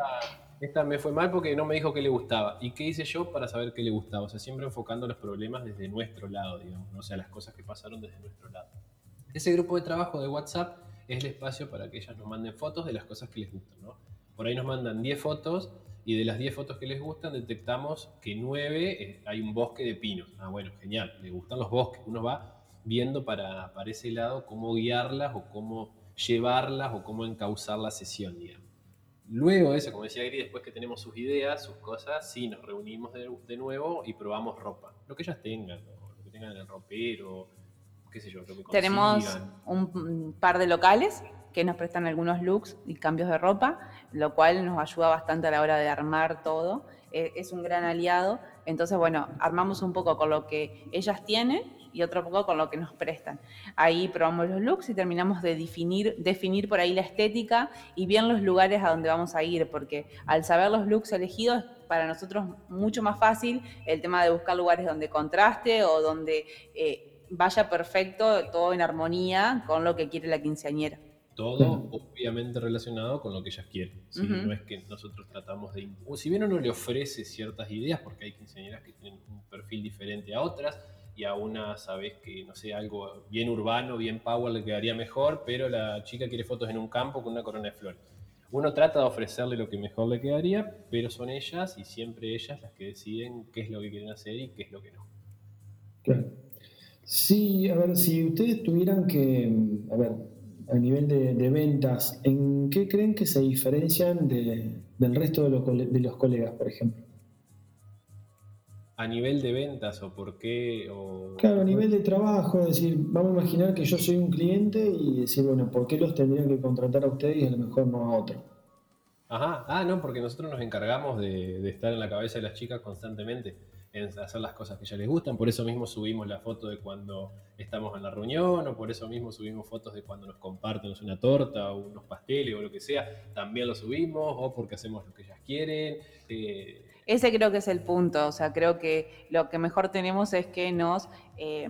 Speaker 3: esta me fue mal porque no me dijo qué le gustaba. ¿Y qué hice yo para saber qué le gustaba? O sea, siempre enfocando los problemas desde nuestro lado, digamos, ¿no? o sea, las cosas que pasaron desde nuestro lado. Ese grupo de trabajo de WhatsApp es el espacio para que ellas nos manden fotos de las cosas que les gustan, ¿no? Por ahí nos mandan 10 fotos y de las 10 fotos que les gustan detectamos que 9 eh, hay un bosque de pinos. Ah, bueno, genial, les gustan los bosques. Uno va viendo para, para ese lado cómo guiarlas o cómo llevarlas o cómo encauzar la sesión, digamos. Luego de eso, como decía Gris, después que tenemos sus ideas, sus cosas, sí, nos reunimos de, nuevo y probamos ropa. Lo que ellas tengan, lo que tengan en el ropero, qué sé yo, lo que
Speaker 4: Tenemos un par de locales que nos prestan algunos looks y cambios de ropa, lo cual nos ayuda bastante a la hora de armar todo. Eh, es un gran aliado. Entonces, bueno, armamos un poco con lo que ellas tienen y otro poco con lo que nos prestan. Ahí probamos los looks y terminamos de definir, definir por ahí la estética y bien los lugares a donde vamos a ir, porque al saber los looks elegidos, para nosotros mucho más fácil el tema de buscar lugares donde contraste o donde... Eh, vaya perfecto, todo en armonía con lo que quiere la quinceañera.
Speaker 3: Todo obviamente relacionado con lo que ellas quieren. No es que nosotros tratamos de... Si bien uno le ofrece ciertas ideas, porque hay quinceañeras que tienen un perfil diferente a otras, y a una sabes que, no sé, algo bien urbano, bien power le quedaría mejor, pero la chica quiere fotos en un campo con una corona de flores. Uno trata de ofrecerle lo que mejor le quedaría, pero son ellas y siempre ellas las que deciden qué es lo que quieren hacer y qué es lo que no.
Speaker 2: Claro. Sí, a ver, si ustedes tuvieran que, a ver, a nivel de, ventas, ¿en qué creen que se diferencian del resto de los, de los colegas, por ejemplo?
Speaker 3: A nivel de ventas o por qué?
Speaker 2: Claro, a nivel de trabajo, es decir, vamos a imaginar que yo soy un cliente y decir, bueno, ¿por qué los tendrían que contratar a ustedes y a lo mejor no a otro?
Speaker 3: Ajá, ah, no, porque nosotros nos encargamos de, de estar en la cabeza de las chicas constantemente en hacer las cosas que ya les gustan. Por eso mismo subimos la foto de cuando estamos en la reunión, o por eso mismo subimos fotos de cuando nos comparten una torta o unos pasteles o lo que sea. También lo subimos, o porque hacemos lo que ellas quieren.
Speaker 4: Eh, ese creo que es el punto, o sea, creo que lo que mejor tenemos es que nos eh,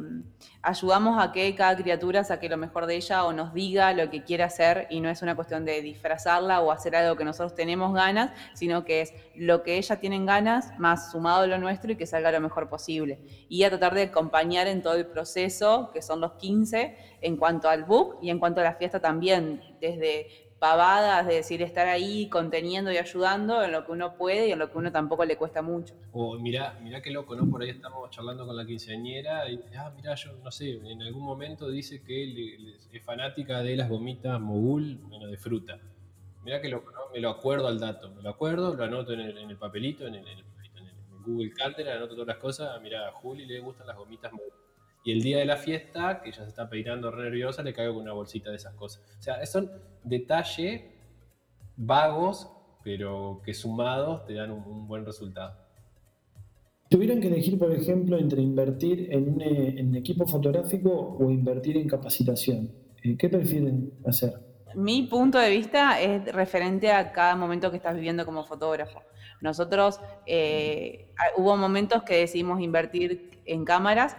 Speaker 4: ayudamos a que cada criatura saque lo mejor de ella o nos diga lo que quiere hacer y no es una cuestión de disfrazarla o hacer algo que nosotros tenemos ganas, sino que es lo que ella tienen ganas más sumado a lo nuestro y que salga lo mejor posible. Y a tratar de acompañar en todo el proceso, que son los 15, en cuanto al book y en cuanto a la fiesta también, desde pavadas, de decir, estar ahí conteniendo y ayudando en lo que uno puede y en lo que uno tampoco le cuesta mucho.
Speaker 3: O mirá, mirá qué loco, ¿no? Por ahí estamos charlando con la quinceañera y, ah, mirá, yo no sé, en algún momento dice que es fanática de las gomitas mogul, bueno, de fruta. Mirá qué loco, ¿no? Me lo acuerdo al dato, me lo acuerdo, lo anoto en el, papelito, en el, Google Calendar, anoto todas las cosas, ah, mirá, a Juli le gustan las gomitas mogul y el día de la fiesta, que ella se está peinando re nerviosa, le caigo con una bolsita de esas cosas. O sea, son detalles vagos, pero que sumados te dan un, buen resultado.
Speaker 2: Tuvieran que elegir, por ejemplo, entre invertir en un, en equipo fotográfico o invertir en capacitación, eh, ¿qué prefieren hacer?
Speaker 4: Mi punto de vista es referente a cada momento que estás viviendo como fotógrafo. Nosotros eh, hubo momentos que decidimos invertir en cámaras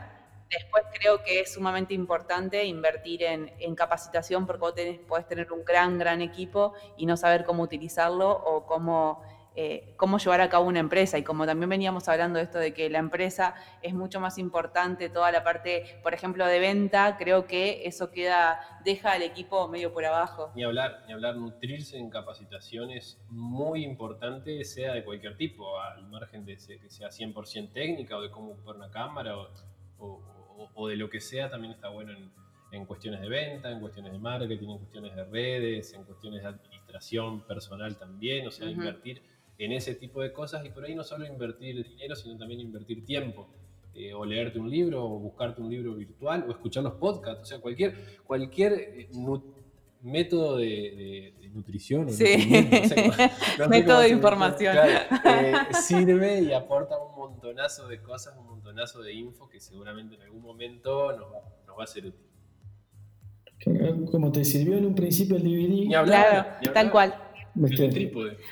Speaker 4: Después creo que es sumamente importante invertir en, capacitación porque vos tenés, podés tener un gran, gran equipo y no saber cómo utilizarlo o cómo, eh, cómo llevar a cabo una empresa. Y como también veníamos hablando de esto de que la empresa es mucho más importante, toda la parte, por ejemplo, de venta, creo que eso queda, deja al equipo medio por abajo.
Speaker 3: Ni hablar, ni hablar, nutrirse en capacitación es muy importante, sea de cualquier tipo, al margen de que sea 100% técnica o de cómo ocupar una cámara o o, de lo que sea, también está bueno en, cuestiones de venta, en cuestiones de marketing, en cuestiones de redes, en cuestiones de administración personal también, o sea, invertir en ese tipo de cosas y por ahí no solo invertir dinero, sino también invertir tiempo. Eh, o leerte un libro, o buscarte un libro virtual, o escuchar los podcasts, o sea, cualquier, cualquier eh, método de, nutrición.
Speaker 4: método de información.
Speaker 3: Eh, sirve y aporta un montonazo de cosas, un montonazo de info que seguramente en algún momento nos va, a ser útil.
Speaker 2: Como te sirvió en un principio el DVD.
Speaker 4: claro, tal cual.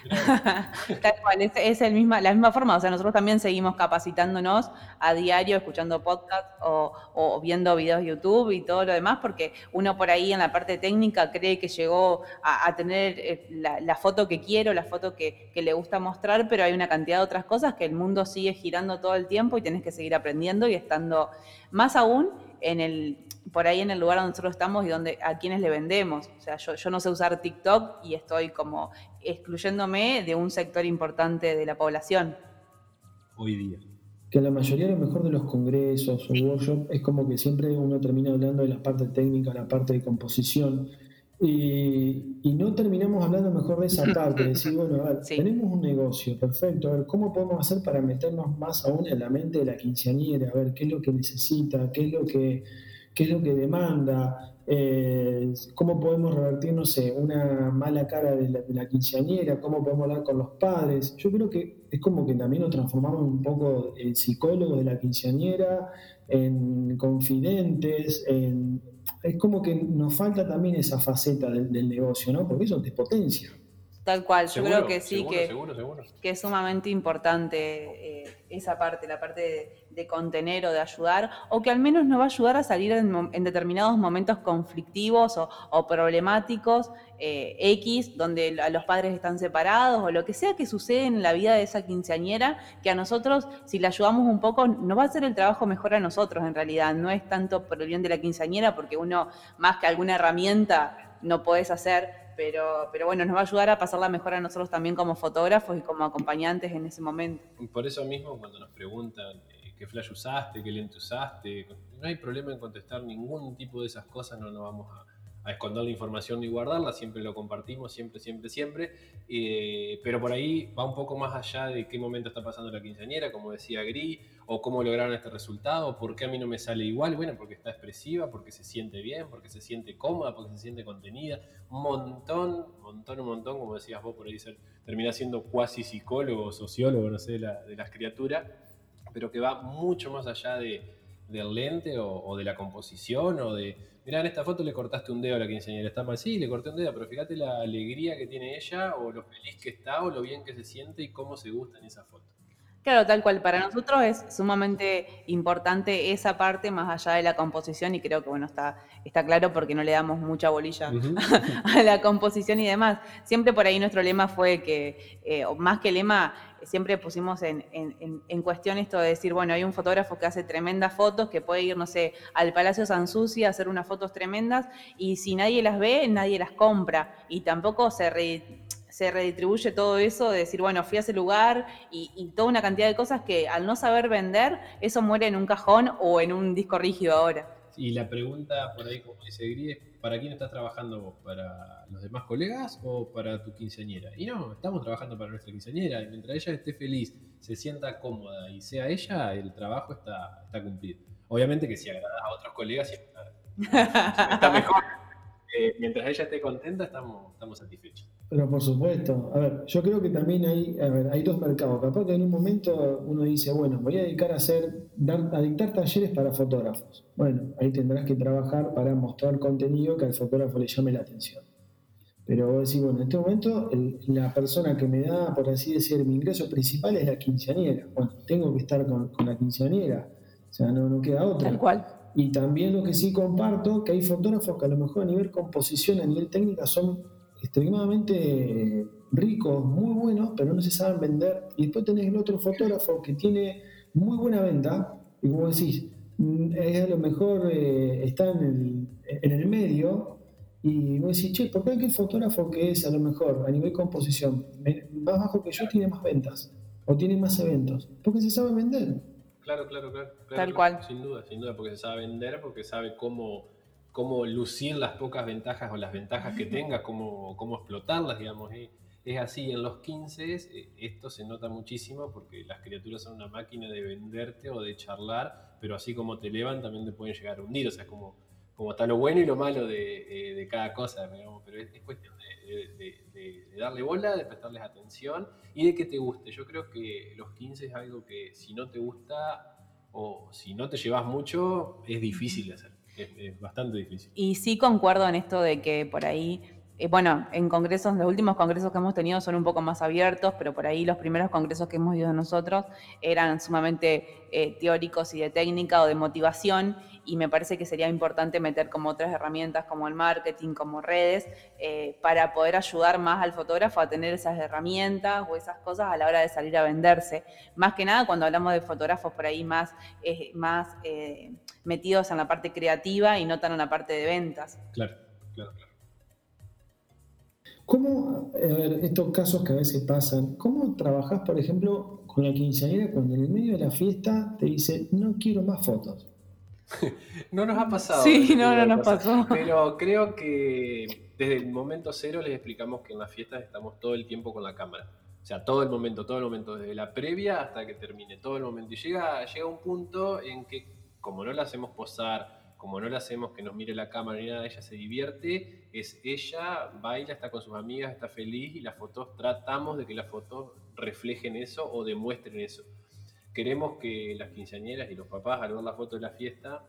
Speaker 4: Tal cual, es, el misma, la misma forma. O sea, nosotros también seguimos capacitándonos a diario, escuchando podcasts o, viendo videos de YouTube y todo lo demás, porque uno por ahí en la parte técnica cree que llegó a, tener eh, la, foto que quiero, la foto que, que, le gusta mostrar, pero hay una cantidad de otras cosas que el mundo sigue girando todo el tiempo y tienes que seguir aprendiendo y estando más aún en el por ahí en el lugar donde nosotros estamos y donde a quienes le vendemos. O sea, yo, no sé usar TikTok y estoy como excluyéndome de un sector importante de la población.
Speaker 3: Hoy día.
Speaker 2: Que la mayoría a lo mejor de los congresos o workshops es como que siempre uno termina hablando de la parte técnica, la parte de composición. Y, no terminamos hablando mejor de esa parte, de decir, bueno, a ver, tenemos un negocio, perfecto, a ver, ¿cómo podemos hacer para meternos más aún en la mente de la quinceañera? A ver, ¿qué es lo que necesita? ¿Qué es lo que qué es lo que demanda, eh, cómo podemos revertir, no una mala cara de la, quinceañera, cómo podemos hablar con los padres. Yo creo que es como que también nos transformamos un poco en psicólogos de la quinceañera, en confidentes, es como que nos falta también esa faceta del, negocio, ¿no? Porque eso te potencia.
Speaker 4: Tal cual, yo
Speaker 3: Seguro,
Speaker 4: creo que sí,
Speaker 3: seguro,
Speaker 4: que,
Speaker 3: seguro,
Speaker 4: que es sumamente importante eh, esa parte, la parte de, de contener o de ayudar, o que al menos nos va a ayudar a salir en, en determinados momentos conflictivos o, o problemáticos eh, X, donde la- los padres están separados o lo que sea que sucede en la vida de esa quinceañera, que a nosotros, si le ayudamos un poco, nos va a hacer el trabajo mejor a nosotros en realidad. No es tanto por el bien de la quinceañera, porque uno, más que alguna herramienta, no podés hacer. Pero, pero bueno, nos va a ayudar a pasarla mejor a nosotros también como fotógrafos y como acompañantes en ese momento.
Speaker 3: Por eso mismo, cuando nos preguntan eh, qué flash usaste, qué lente usaste, no hay problema en contestar ningún tipo de esas cosas, no nos vamos a, a esconder la información ni guardarla, siempre lo compartimos, siempre, siempre, siempre. Eh, pero por ahí va un poco más allá de qué momento está pasando la quinceañera, como decía Gris, o cómo lograron este resultado, por qué a mí no me sale igual, bueno, porque está expresiva, porque se siente bien, porque se siente cómoda, porque se siente contenida, un montón, montón, un montón, como decías vos, por ahí termina siendo cuasi psicólogo, sociólogo, no sé, de, la- de las criaturas, pero que va mucho más allá de, del lente o, o de la composición o de, mirá, en esta foto le cortaste un dedo a la quinceañera, está mal, sí, le corté un dedo, pero fíjate la alegría que tiene ella o lo feliz que está o lo bien que se siente y cómo se gusta en esa foto.
Speaker 4: Claro, tal cual. Para nosotros es sumamente importante esa parte más allá de la composición y creo que bueno está, está claro porque no le damos mucha bolilla a la composición y demás. Siempre por ahí nuestro lema fue que, eh, o más que lema, siempre pusimos en, en- en- en cuestión esto de decir, bueno, hay un fotógrafo que hace tremendas fotos, que puede ir, no sé, al Palacio Sanssouci a hacer unas fotos tremendas y si nadie las ve, nadie las compra y tampoco se, re- se redistribuye todo eso de decir, bueno, fui a ese lugar y, y toda una cantidad de cosas que al no saber vender, eso muere en un cajón o en un disco rígido ahora.
Speaker 3: Y la pregunta por ahí, como dice Gris, es, ¿para quién estás trabajando vos? ¿Para los demás colegas o para tu quinceañera? Y no, estamos trabajando para nuestra quinceañera. Y mientras ella esté feliz, se sienta cómoda y sea ella, el trabajo está, está cumplido. Obviamente que si agradas a otros colegas, siempre está, está mejor. Eh, mientras ella esté contenta, estamos, estamos satisfechos.
Speaker 2: Pero por supuesto, a ver, yo creo que también hay, a ver, hay dos mercados. Capaz que en un momento uno dice, bueno, voy a dedicar a hacer, a dictar talleres para fotógrafos. Bueno, ahí tendrás que trabajar para mostrar contenido que al fotógrafo le llame la atención. Pero vos decís, bueno, en este momento el- la persona que me da, por así decir, mi ingreso principal es la quinceañera. Bueno, tengo que estar con, con la quinceañera. O sea, no, no queda otra.
Speaker 4: Tal cual.
Speaker 2: Y también lo que sí comparto, que hay fotógrafos que a lo mejor a nivel composición, a nivel técnica, son extremadamente ricos, muy buenos, pero no se saben vender. Y después tenés el otro fotógrafo que tiene muy buena venta, y como decís, mm, es a lo mejor eh, está en el, en el medio, y vos decís, che, ¿por qué aquel fotógrafo que es a lo mejor a nivel composición más bajo que yo tiene más ventas? O tiene más eventos. Porque se sabe vender.
Speaker 3: Claro, claro, claro. claro,
Speaker 4: Tal
Speaker 3: claro,
Speaker 4: cual.
Speaker 3: Sin duda, sin duda, porque se sabe vender, porque sabe cómo, cómo lucir las pocas ventajas o las ventajas que tenga, cómo, cómo explotarlas, digamos. y es así, en los 15 eh, esto se nota muchísimo porque las criaturas son una máquina de venderte o de charlar, pero así como te elevan también te pueden llegar a hundir, o sea, como, como está lo bueno y lo malo de, eh, de cada cosa, digamos, pero es, es cuestión de- de darle bola, de prestarles atención y de que te guste. Yo creo que los 15 es algo que si no te gusta o si no te llevas mucho, es difícil de hacer. Es, bastante difícil.
Speaker 4: Y sí concuerdo en esto de que por ahí, eh, bueno, en congresos, los últimos congresos que hemos tenido son un poco más abiertos, pero por ahí los primeros congresos que hemos ido nosotros eran sumamente eh, teóricos y de técnica o de motivación, y me parece que sería importante meter como otras herramientas como el marketing, como redes, eh, para poder ayudar más al fotógrafo a tener esas herramientas o esas cosas a la hora de salir a venderse. Más que nada cuando hablamos de fotógrafos por ahí más, eh, más eh, metidos en la parte creativa y no tan en la parte de ventas.
Speaker 3: Claro, claro, claro.
Speaker 2: ¿Cómo, a ver, estos casos que a veces pasan, cómo trabajás, por ejemplo, con la quinceañera cuando en el medio de la fiesta te dice, no quiero más fotos?
Speaker 3: No nos ha pasado.
Speaker 4: Sí, no, no nos pasó.
Speaker 3: Pero creo que desde el momento cero les explicamos que en las fiestas estamos todo el tiempo con la cámara. O sea, todo el momento, todo el momento, desde la previa hasta que termine, todo el momento. Y llega, llega un punto en que, como no la hacemos posar, como no la hacemos que nos mire la cámara ni nada, ella se divierte, es ella, baila, está con sus amigas, está feliz y las fotos, tratamos de que las fotos reflejen eso o demuestren eso. Queremos que las quinceañeras y los papás al ver la foto de la fiesta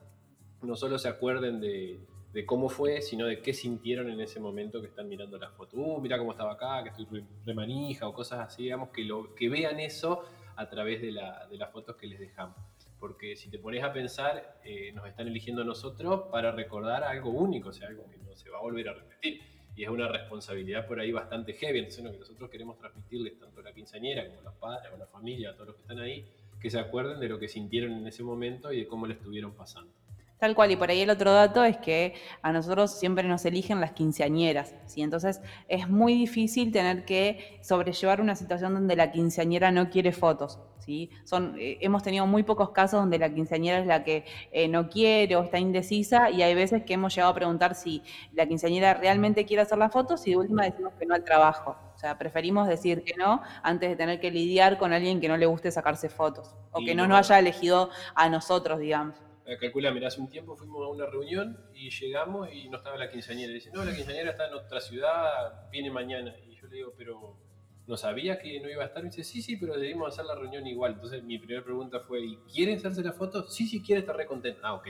Speaker 3: no solo se acuerden de, de cómo fue, sino de qué sintieron en ese momento que están mirando la foto. Uh, mira cómo estaba acá, que estoy remanija o cosas así, digamos, que, lo, que vean eso a través de, la, de las fotos que les dejamos. Porque si te pones a pensar, eh, nos están eligiendo a nosotros para recordar algo único, o sea, algo que no se va a volver a repetir. Y es una responsabilidad por ahí bastante heavy. Entonces, lo que nosotros queremos transmitirles tanto a la quinceañera como a los padres, a la familia, a todos los que están ahí, que se acuerden de lo que sintieron en ese momento y de cómo le estuvieron pasando.
Speaker 4: Tal cual, y por ahí el otro dato es que a nosotros siempre nos eligen las quinceañeras, ¿sí? Entonces es muy difícil tener que sobrellevar una situación donde la quinceañera no quiere fotos, ¿sí? Son, eh, hemos tenido muy pocos casos donde la quinceañera es la que eh, no quiere o está indecisa y hay veces que hemos llegado a preguntar si la quinceañera realmente quiere hacer las fotos y de última decimos que no al trabajo. Sea, preferimos decir que no antes de tener que lidiar con alguien que no le guste sacarse fotos o que no nos haya elegido a nosotros, digamos.
Speaker 3: Eh, calcula, mira, hace un tiempo fuimos a una reunión y llegamos y no estaba la quinceañera. dice, no, la quinceañera está en otra ciudad, viene mañana. Y yo le digo, pero ¿no sabía que no iba a estar? Y dice, sí, sí, pero debimos hacer la reunión igual. Entonces mi primera pregunta fue, ¿y quiere hacerse la foto? Sí, sí, quiere estar re contenta. Ah, ok.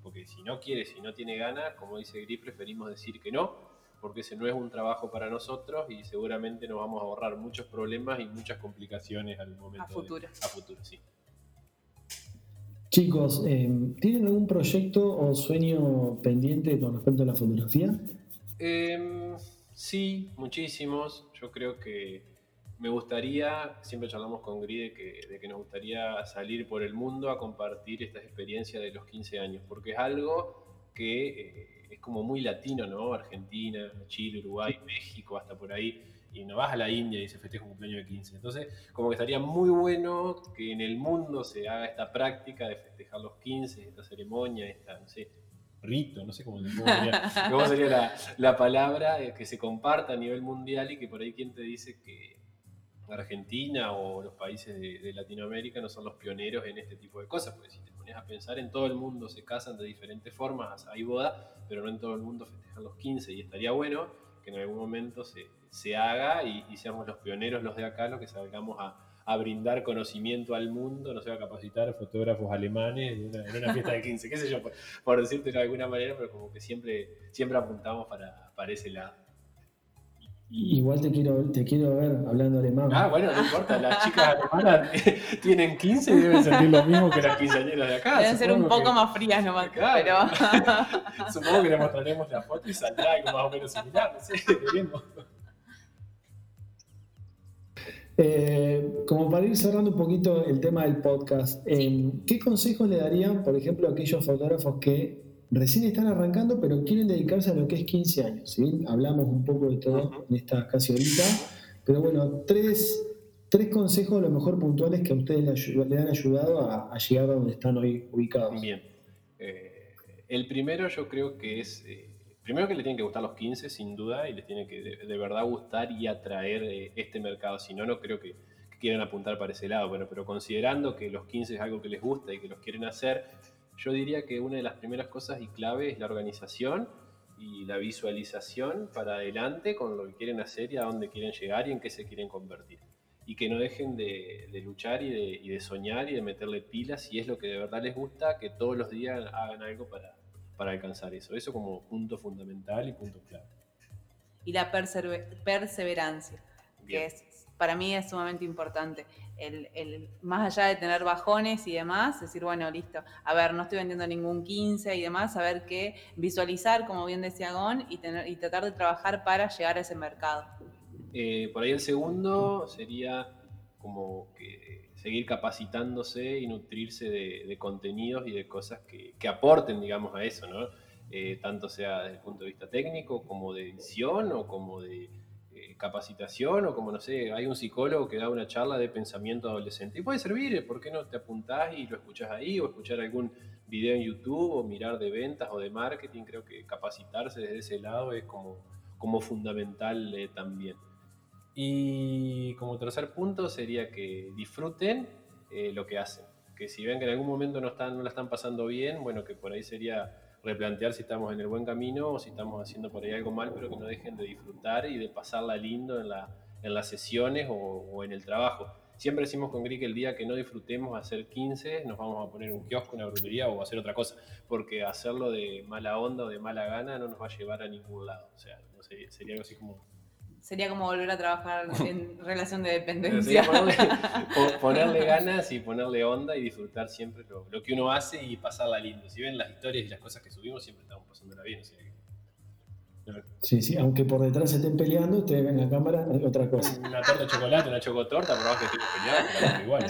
Speaker 3: Porque si no quiere, si no tiene ganas, como dice Gris, preferimos decir que no, porque ese no es un trabajo para nosotros y seguramente nos vamos a ahorrar muchos problemas y muchas complicaciones al momento.
Speaker 4: A futuro.
Speaker 3: a futuro, sí.
Speaker 2: Chicos, eh, ¿tienen algún proyecto o sueño pendiente con respecto a la fotografía?
Speaker 3: Em, sí, muchísimos. Yo creo que me gustaría, siempre charlamos con Gri de que, de que nos gustaría salir por el mundo a compartir esta experiencia de los 15 años, porque es algo que eh, es como muy latino, ¿no? Argentina, Chile, Uruguay, México, hasta por ahí y no vas a la India y se festeja un cumpleaños de 15. Entonces, como que estaría muy bueno que en el mundo se haga esta práctica de festejar los 15, esta ceremonia, esta, no sé, rito, no sé cómo, sería, la, la, palabra, eh, que se comparta a nivel mundial y que por ahí quien te dice que Argentina o los países de, de, Latinoamérica no son los pioneros en este tipo de cosas, porque si te pones a pensar, en todo el mundo se casan de diferentes formas, hay boda, pero no en todo el mundo festejan los 15 y estaría bueno que en algún momento se, se haga y, seamos los pioneros los de acá, los que salgamos a, a, brindar conocimiento al mundo, no sé, a capacitar fotógrafos alemanes en una, fiesta de 15, qué sé yo, por, por, decirte de alguna manera, pero como que siempre, siempre apuntamos para, para ese lado.
Speaker 2: Igual te quiero, te quiero ver hablando alemán.
Speaker 3: Ah, bueno, no importa, las chicas alemanas tienen 15 y deben sentir lo mismo que las quinceañeras de acá.
Speaker 4: Deben ser un poco más frías nomás, claro.
Speaker 3: pero... Supongo que le mostraremos la foto y saldrá algo más o menos similar, no sé, veremos.
Speaker 2: Eh, como para ir cerrando un poquito el tema del podcast, eh, ¿qué consejos le darían, por ejemplo, a aquellos fotógrafos que recién están arrancando pero quieren dedicarse a lo que es 15 años? ¿sí? Hablamos un poco de todo en esta casi horita, pero bueno, tres, tres consejos a lo mejor puntuales que a ustedes le, han ayudado a, llegar a donde están hoy ubicados.
Speaker 3: Bien. Eh, el primero yo creo que es primero que le tienen que gustar los 15, sin duda, y les tiene que de, verdad gustar y atraer eh, este mercado. Si no, no creo que, quieran apuntar para ese lado. Bueno, pero considerando que los 15 es algo que les gusta y que los quieren hacer, yo diría que una de las primeras cosas y clave es la organización y la visualización para adelante con lo que quieren hacer y a dónde quieren llegar y en qué se quieren convertir. Y que no dejen de, luchar y de, y de soñar y de meterle pilas si es lo que de verdad les gusta, que todos los días hagan algo para, para alcanzar eso. Eso como punto fundamental y punto clave.
Speaker 4: Y la perseverancia, que es, para mí es sumamente importante. El, más allá de tener bajones y demás, decir, bueno, listo, a ver, no estoy vendiendo ningún 15 y demás, saber qué visualizar, como bien decía Gon, y, tener, y tratar de trabajar para llegar a ese mercado.
Speaker 3: Eh, por ahí el segundo sería como que seguir capacitándose y nutrirse de, contenidos y de cosas que, aporten, digamos, a eso, ¿no? Eh, tanto sea desde el punto de vista técnico, como de edición, o como de eh, capacitación, o como, no sé, hay un psicólogo que da una charla de pensamiento adolescente. Y puede servir, ¿eh? ¿por qué no te apuntás y lo escuchás ahí, o escuchar algún video en YouTube, o mirar de ventas o de marketing? Creo que capacitarse desde ese lado es como, como fundamental también. Y como tercer punto sería que disfruten eh, lo que hacen. Que si ven que en algún momento no, están, no la están pasando bien, bueno, que por ahí sería replantear si estamos en el buen camino o si estamos haciendo por ahí algo mal, pero que no dejen de disfrutar y de pasarla lindo en, la, en las sesiones o, en el trabajo. siempre decimos con Gri que el día que no disfrutemos hacer 15, nos vamos a poner un kiosco, una brujería o hacer otra cosa, porque hacerlo de mala onda o de mala gana no nos va a llevar a ningún lado. O sea, sería algo así como
Speaker 4: Sería como volver a trabajar en relación de dependencia.
Speaker 3: Ponerle, ganas y ponerle onda y disfrutar siempre lo, que uno hace y pasarla lindo. Si ven las historias y las cosas que subimos, siempre estamos pasándola bien.
Speaker 2: Sí, sí, aunque por detrás se estén peleando, ustedes ven la cámara, es otra cosa.
Speaker 3: Una torta de chocolate, una chocotorta, por abajo que estén peleando, igual.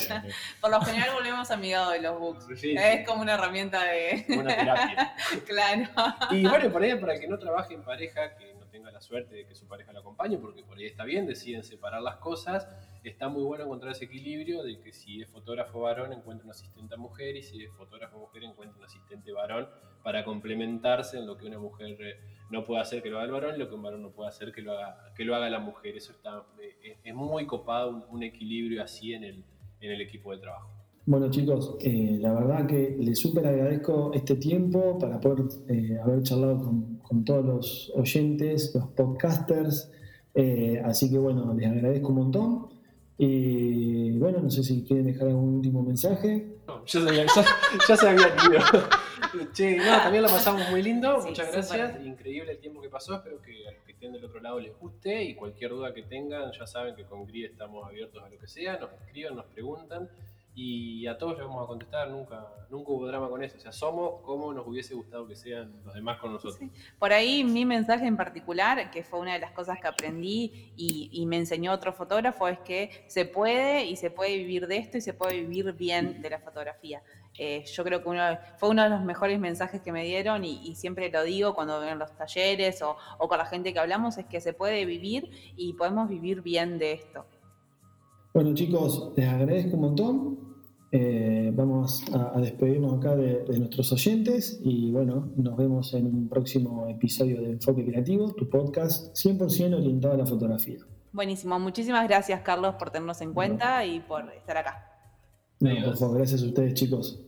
Speaker 4: por lo general volvemos amigados de los books. es como una herramienta de...
Speaker 3: Una terapia.
Speaker 4: claro.
Speaker 3: Y bueno, por ahí, para que no trabaje en pareja, que tenga la suerte de que su pareja lo acompañe, porque por ahí está bien, deciden separar las cosas. Está muy bueno encontrar ese equilibrio de que si es fotógrafo varón encuentra una asistente mujer y si es fotógrafo mujer encuentra un asistente varón para complementarse en lo que una mujer eh, no puede hacer que lo haga el varón y lo que un varón no puede hacer que lo haga, que lo haga la mujer. Eso está, eh, es muy copado un, equilibrio así en el, en el equipo de trabajo.
Speaker 2: Bueno chicos, eh, la verdad que les súper agradezco este tiempo para poder eh, haber charlado con, todos los oyentes, los podcasters. Eh, así que bueno, les agradezco un montón. Y bueno, no sé si quieren dejar algún último mensaje.
Speaker 3: No, ya, se había ido. che, no, también lo pasamos muy lindo. Muchas gracias. Increíble el tiempo que pasó. Espero que a los que estén del otro lado les guste. Y cualquier duda que tengan, ya saben que con GRI estamos abiertos a lo que sea. Nos escriban, nos preguntan y a todos le vamos a contestar, nunca, nunca hubo drama con eso. O sea, somos como nos hubiese gustado que sean los demás con nosotros.
Speaker 4: Por ahí mi mensaje en particular, que fue una de las cosas que aprendí y, me enseñó otro fotógrafo, es que se puede y se puede vivir de esto y se puede vivir bien de la fotografía. Eh, yo creo que uno, fue uno de los mejores mensajes que me dieron y, siempre lo digo cuando ven los talleres o, o con la gente que hablamos, es que se puede vivir y podemos vivir bien de esto.
Speaker 2: Bueno chicos, les agradezco un montón. Eh, vamos a, despedirnos acá de, nuestros oyentes y bueno, nos vemos en un próximo episodio de Enfoque Creativo, tu podcast 100% orientado a la fotografía.
Speaker 4: Buenísimo, muchísimas gracias Carlos por tenernos en cuenta y por estar acá.
Speaker 2: No, por favor, gracias a ustedes chicos.